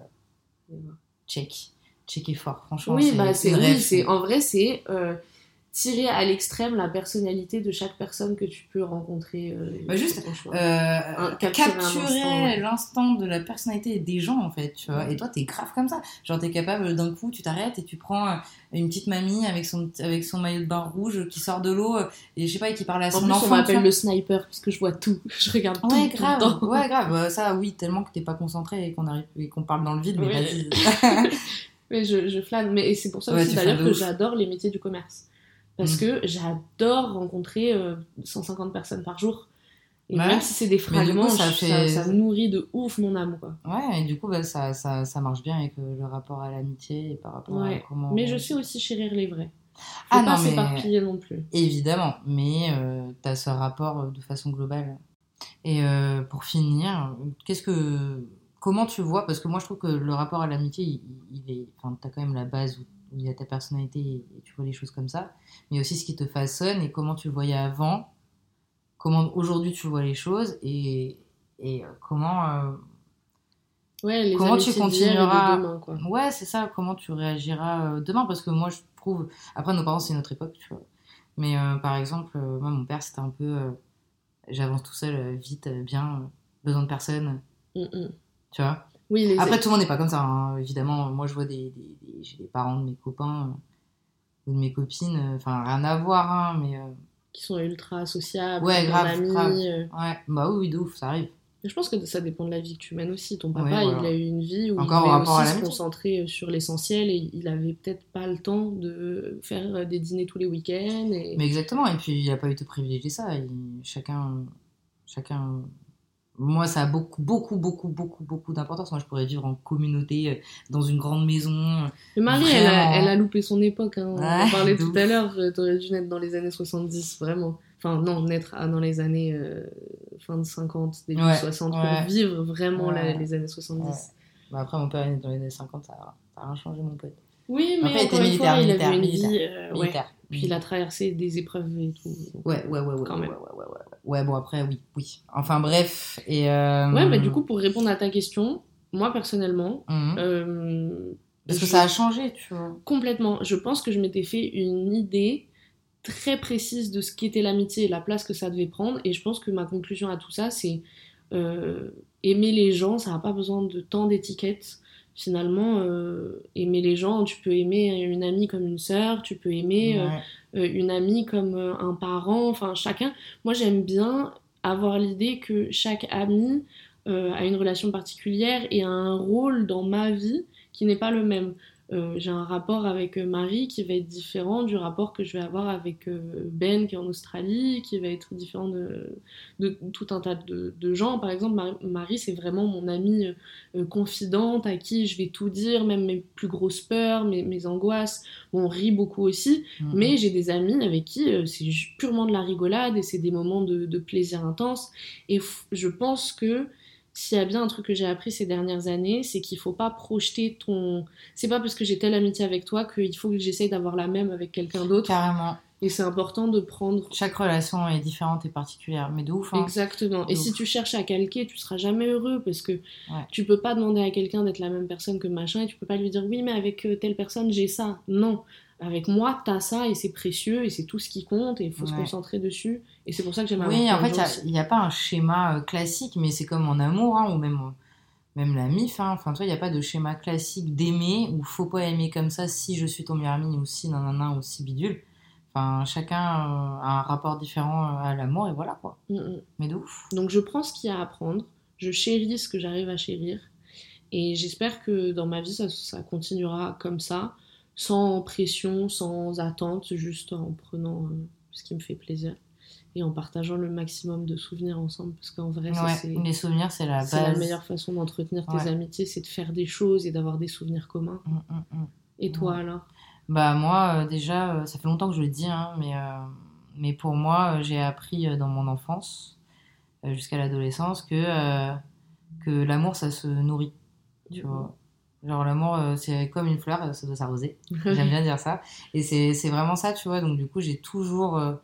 check. Check est fort, franchement. Oui, bah c'est oui, en vrai c'est euh, tirer à l'extrême la personnalité de chaque personne que tu peux rencontrer. euh, Bah, juste. Euh, capturer un capturer instant, ouais. l'instant de la personnalité des gens, en fait, tu vois. Ouais. Et toi, t'es grave comme ça. Genre, t'es capable, d'un coup, tu t'arrêtes et tu prends une petite mamie avec son, avec son maillot de bain rouge qui sort de l'eau et je sais pas, et qui parle à en son plus, enfant. on m'appelle le sniper parce que je vois tout. Je regarde tout. Ouais, tout le grave. temps. Ouais, grave. Ça, oui, tellement que t'es pas concentré et qu'on arrive et qu'on parle dans le vide, mais vas-y. Mais je, je flâne. Mais et c'est pour ça Ouais, aussi d'ailleurs que j'adore les métiers du commerce. Parce Mm. que j'adore rencontrer euh, 150 personnes par jour. Et même si c'est des coup, fragments, ça je- fait- ça, ça nourrit de ouf mon âme. Quoi. Ouais, et du coup, bah, ça, ça, ça marche bien avec euh, le rapport à l'amitié et par rapport Ouais. à comment. Mais je sais aussi chérir les vrais. Faut Ah pas non, mais- non plus. Évidemment, mais euh, tu as ce rapport euh, de façon globale. Et euh, pour finir, qu'est-ce que, comment tu vois Parce que moi, je trouve que le rapport à l'amitié, il, il est, enfin, t'as quand même la base où, où il y a ta personnalité et, et tu vois les choses comme ça, mais aussi ce qui te façonne et comment tu le voyais avant, comment aujourd'hui tu vois les choses et, et euh, comment, euh, Ouais, les Comment tu de continueras- demain, quoi. ouais, c'est ça, comment tu réagiras euh, demain Parce que moi, je trouve, après nos parents, c'est notre époque, tu vois. Mais euh, par exemple, euh, moi, mon père, c'était un peu, j'avance tout seul, vite, bien, besoin de personne, Mm, mm. Tu vois? Oui, les Après, tout le monde n'est pas comme ça, hein. évidemment. Moi, je vois des, des- des- j'ai des parents de mes copains euh, ou de mes copines, euh, enfin, rien à voir, hein, mais euh, qui sont ultra associables, Ouais, grave, amis, grave. euh. ouais, bah oui, de ouf, ça arrive. Mais Je pense que ça dépend de la vie que tu mènes aussi. Ton papa, Ouais, voilà. il a eu une vie où Encore il devait aussi se concentrer sur l'essentiel et il avait peut-être pas le temps de faire des dîners tous les week-ends. Et... Mais exactement, et puis il n'a pas eu de privilégier ça. il- chacun, chacun. Moi, ça a beaucoup, beaucoup, beaucoup, beaucoup, beaucoup d'importance. Moi, je pourrais vivre en communauté, euh, dans une grande maison. Mais Marie, elle a, Vraiment. elle a loupé son époque. Hein. On en parlait tout ouf. à l'heure. euh, T'aurais dû naître dans les années 70, vraiment. Enfin, non, naître ah, dans les années euh, fin de 50, début Ouais, 60, ouais. pour vivre vraiment la- les années 70. Ouais. Bah, après, mon père est né dans les années 50, ça a, ça a rien changé, mon pote. Oui, mais Après, encore une militaire, fois, il avait une militaire. vie. euh. Puis il a traversé des épreuves et tout. Ouais, ouais, ouais, ouais. Quand ouais, même. Ouais, ouais, ouais, ouais. Bon, après, oui, oui. Enfin, bref. Et, euh, Ouais, mais du coup, pour répondre à ta question, moi personnellement, mhm. euh, Parce que ça a changé, tu vois. complètement, je pense que je m'étais fait une idée très précise de ce qu'était l'amitié et la place que ça devait prendre. Et je pense que ma conclusion à tout ça, c'est euh, aimer les gens, ça n'a pas besoin de tant d'étiquettes. Finalement, euh, aimer les gens, tu peux aimer une amie comme une sœur, tu peux aimer Ouais. euh, une amie comme euh, un parent, enfin chacun. Moi j'aime bien avoir l'idée que chaque ami euh, a une relation particulière et a un rôle dans ma vie qui n'est pas le même. Euh, j'ai un rapport avec euh, Marie qui va être différent du rapport que je vais avoir avec euh, Ben qui est en Australie, qui va être différent de, de tout un tas de, de gens. Par exemple, Mar- Marie, c'est vraiment mon amie euh, confidente à qui je vais tout dire, même mes plus grosses peurs, mes, mes angoisses. Bon, on rit beaucoup aussi, Mhm. mais j'ai des amis avec qui euh, c'est purement de la rigolade et c'est des moments de, de plaisir intense. Et je pense que s'il y a bien un truc que j'ai appris ces dernières années, c'est qu'il faut pas projeter ton. C'est pas parce que j'ai telle amitié avec toi qu'il faut que j'essaye d'avoir la même avec quelqu'un d'autre. Carrément. Et c'est important de prendre. Chaque relation est différente et particulière, mais de ouf. Hein. Exactement. Et si tu cherches à calquer, tu seras jamais heureux parce que Ouais. tu peux pas demander à quelqu'un d'être la même personne que machin et tu peux pas lui dire oui, mais avec euh, telle personne j'ai ça. Non. Avec moi, t'as ça et c'est précieux et c'est tout ce qui compte et il faut se concentrer dessus. Et c'est pour ça que j'aime Oui, en fait, il n'y a, pas un schéma euh, classique, mais c'est comme en amour, hein, ou même, même la MIF. Hein. Enfin, toi, il n'y a pas de schéma classique d'aimer, ou faut pas aimer comme ça si je suis ton meilleur ami, ou si nanana, ou si bidule. Enfin, chacun euh, a un rapport différent euh, à l'amour, et voilà, quoi. Mm, mm. Mais de ouf. Donc je prends ce qu'il y a à apprendre, je chéris ce que j'arrive à chérir, et j'espère que dans ma vie ça, ça continuera comme ça, sans pression, sans attente, juste en prenant euh, ce qui me fait plaisir et en partageant le maximum de souvenirs ensemble, parce qu'en vrai ça, Ouais, c'est les souvenirs, c'est la c'est la base. meilleure façon d'entretenir tes Ouais. amitiés, c'est de faire des choses et d'avoir des souvenirs communs. Mm, mm, mm. Et toi Ouais. alors? Bah moi euh, déjà euh, ça fait longtemps que je le dis hein, mais euh, mais pour moi j'ai appris dans mon enfance jusqu'à l'adolescence que que l'amour ça se nourrit tu vois genre l'amour euh, c'est comme une fleur euh, ça doit s'arroser j'aime bien dire ça et c'est vraiment ça tu vois donc du coup j'ai toujours euh,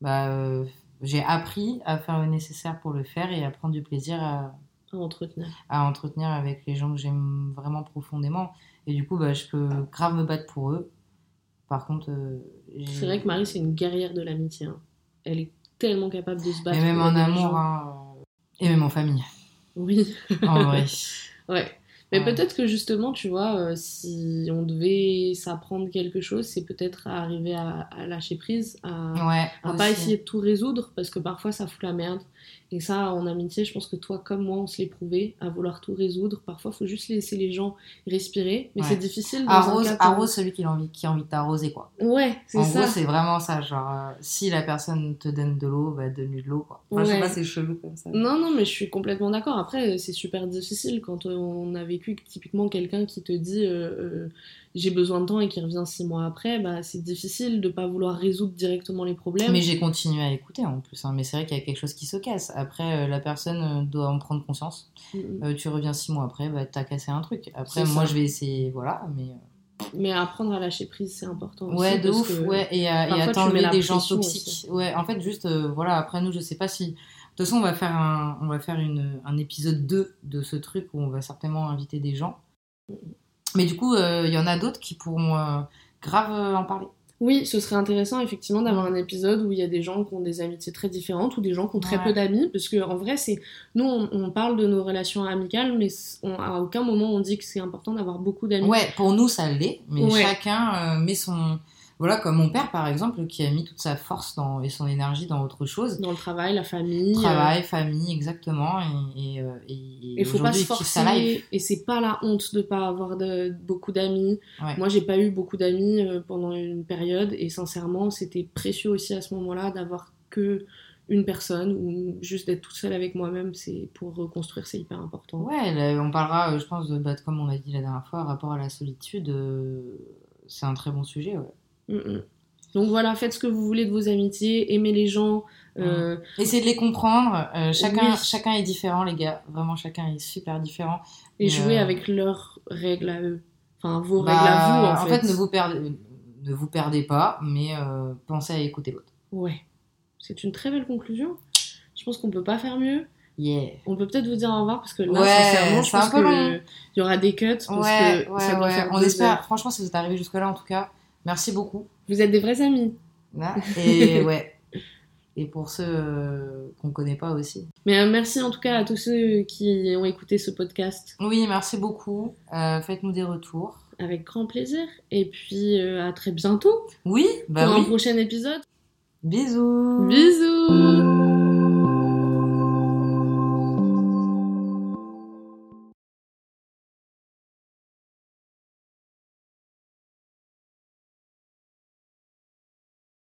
bah, euh, j'ai appris à faire le nécessaire pour le faire et à prendre du plaisir à, à entretenir. à entretenir avec les gens que j'aime vraiment profondément et du coup bah je peux grave me battre pour eux par contre C'est vrai que Marie c'est une guerrière de l'amitié. hein. Elle est tellement capable de se battre. Mais même en amour, hein, et même en famille, Oui. en vrai. Ouais. Mais Ouais. peut-être que justement, tu vois, euh, si on devait s'apprendre quelque chose, c'est peut-être arriver à, à lâcher prise, à, Ouais, à pas essayer de tout résoudre, parce que parfois ça fout la merde. Et ça, en amitié, je pense que toi comme moi, on se l'est prouvé, à vouloir tout résoudre. Parfois, il faut juste laisser les gens respirer, mais Ouais. c'est difficile. Dans Arrose, un arrose celui qui a envie, qui a envie de t'arroser, quoi. Ouais, c'est En ça. gros, c'est vraiment ça. Genre, euh, si la personne te donne de l'eau, bah, donne-lui de l'eau, quoi. Enfin, je sais pas, c'est chelou comme ça. Non, non, mais je suis complètement d'accord. Après, c'est super difficile quand on a vécu typiquement quelqu'un qui te dit euh, euh, j'ai besoin de temps et qui revient six mois après. Bah, c'est difficile de pas vouloir résoudre directement les problèmes. Mais j'ai continué à écouter en plus, hein. mais c'est vrai qu'il y a quelque chose qui se casse. Après, euh, la personne euh, doit en prendre conscience. Mm, mm. Euh, tu reviens six mois après, bah, t'as cassé un truc. Après, moi, ça. je vais essayer, voilà, mais. Mais apprendre à lâcher prise, c'est important. aussi, Ouais, de parce ouf, ouais, et à, et à t'enlever des gens toxiques. aussi. Ouais, en fait, juste, voilà, après nous, je sais pas si. De toute façon, on va faire un, on va faire une, un épisode 2 de ce truc où on va certainement inviter des gens. Mais du coup, euh, il y en a d'autres qui pourront euh, grave euh, en parler. Oui, ce serait intéressant effectivement d'avoir un épisode où il y a des gens qui ont des amitiés très différentes ou des gens qui ont très Ouais. peu d'amis, parce que en vrai, c'est nous on, on parle de nos relations amicales, mais on- à aucun moment on dit que c'est important d'avoir beaucoup d'amis. Ouais, pour nous, ça l'est, mais Ouais. chacun euh, met son. Voilà, comme mon père, par exemple, qui a mis toute sa force dans, et son énergie dans autre chose. Dans le travail, la famille. euh, Travail, famille, exactement. Et, et, euh, et, Il faut pas se forcer et c'est pas la honte de pas avoir de, beaucoup d'amis. Ouais. Moi, j'ai pas eu beaucoup d'amis euh, pendant une période et sincèrement, c'était précieux aussi à ce moment-là d'avoir que une personne ou juste d'être toute seule avec moi-même, c'est pour reconstruire, c'est hyper important. Ouais, là, on parlera, je pense, de, bah, comme on a dit la dernière fois, rapport à la solitude. euh, c'est un très bon sujet, ouais. Mm, mm. Donc voilà, faites ce que vous voulez de vos amitiés, aimez les gens. euh, Essayez de les comprendre. euh, chacun, Oui. chacun est différent, les gars. Vraiment, chacun est super différent. et Et, jouer euh, avec leurs règles à eux. Enfin, vos Bah, règles à vous, en, fait. ne vous perdez, ne vous perdez pas, mais euh, pensez à écouter l'autre. Ouais. C'est une très belle conclusion. Je pense qu'on peut pas faire mieux. Yeah. On peut peut-être vous dire au revoir parce que là, Ouais, sincèrement, je pense peu que long. le- il y aura des cuts parce Ouais, que ouais, ça doit ouais. faire On espère. heures. Franchement, si vous êtes arrivé jusque-là, en tout cas, merci beaucoup. Vous êtes des vrais amis. Et ouais. Et pour ceux euh, qu'on connaît pas aussi. Mais euh, merci en tout cas à tous ceux qui ont écouté ce podcast Oui, merci beaucoup. Euh, Faites-nous des retours. avec grand plaisir. Et puis à très bientôt Oui, bah pour un prochain épisode. Bisous. Bisous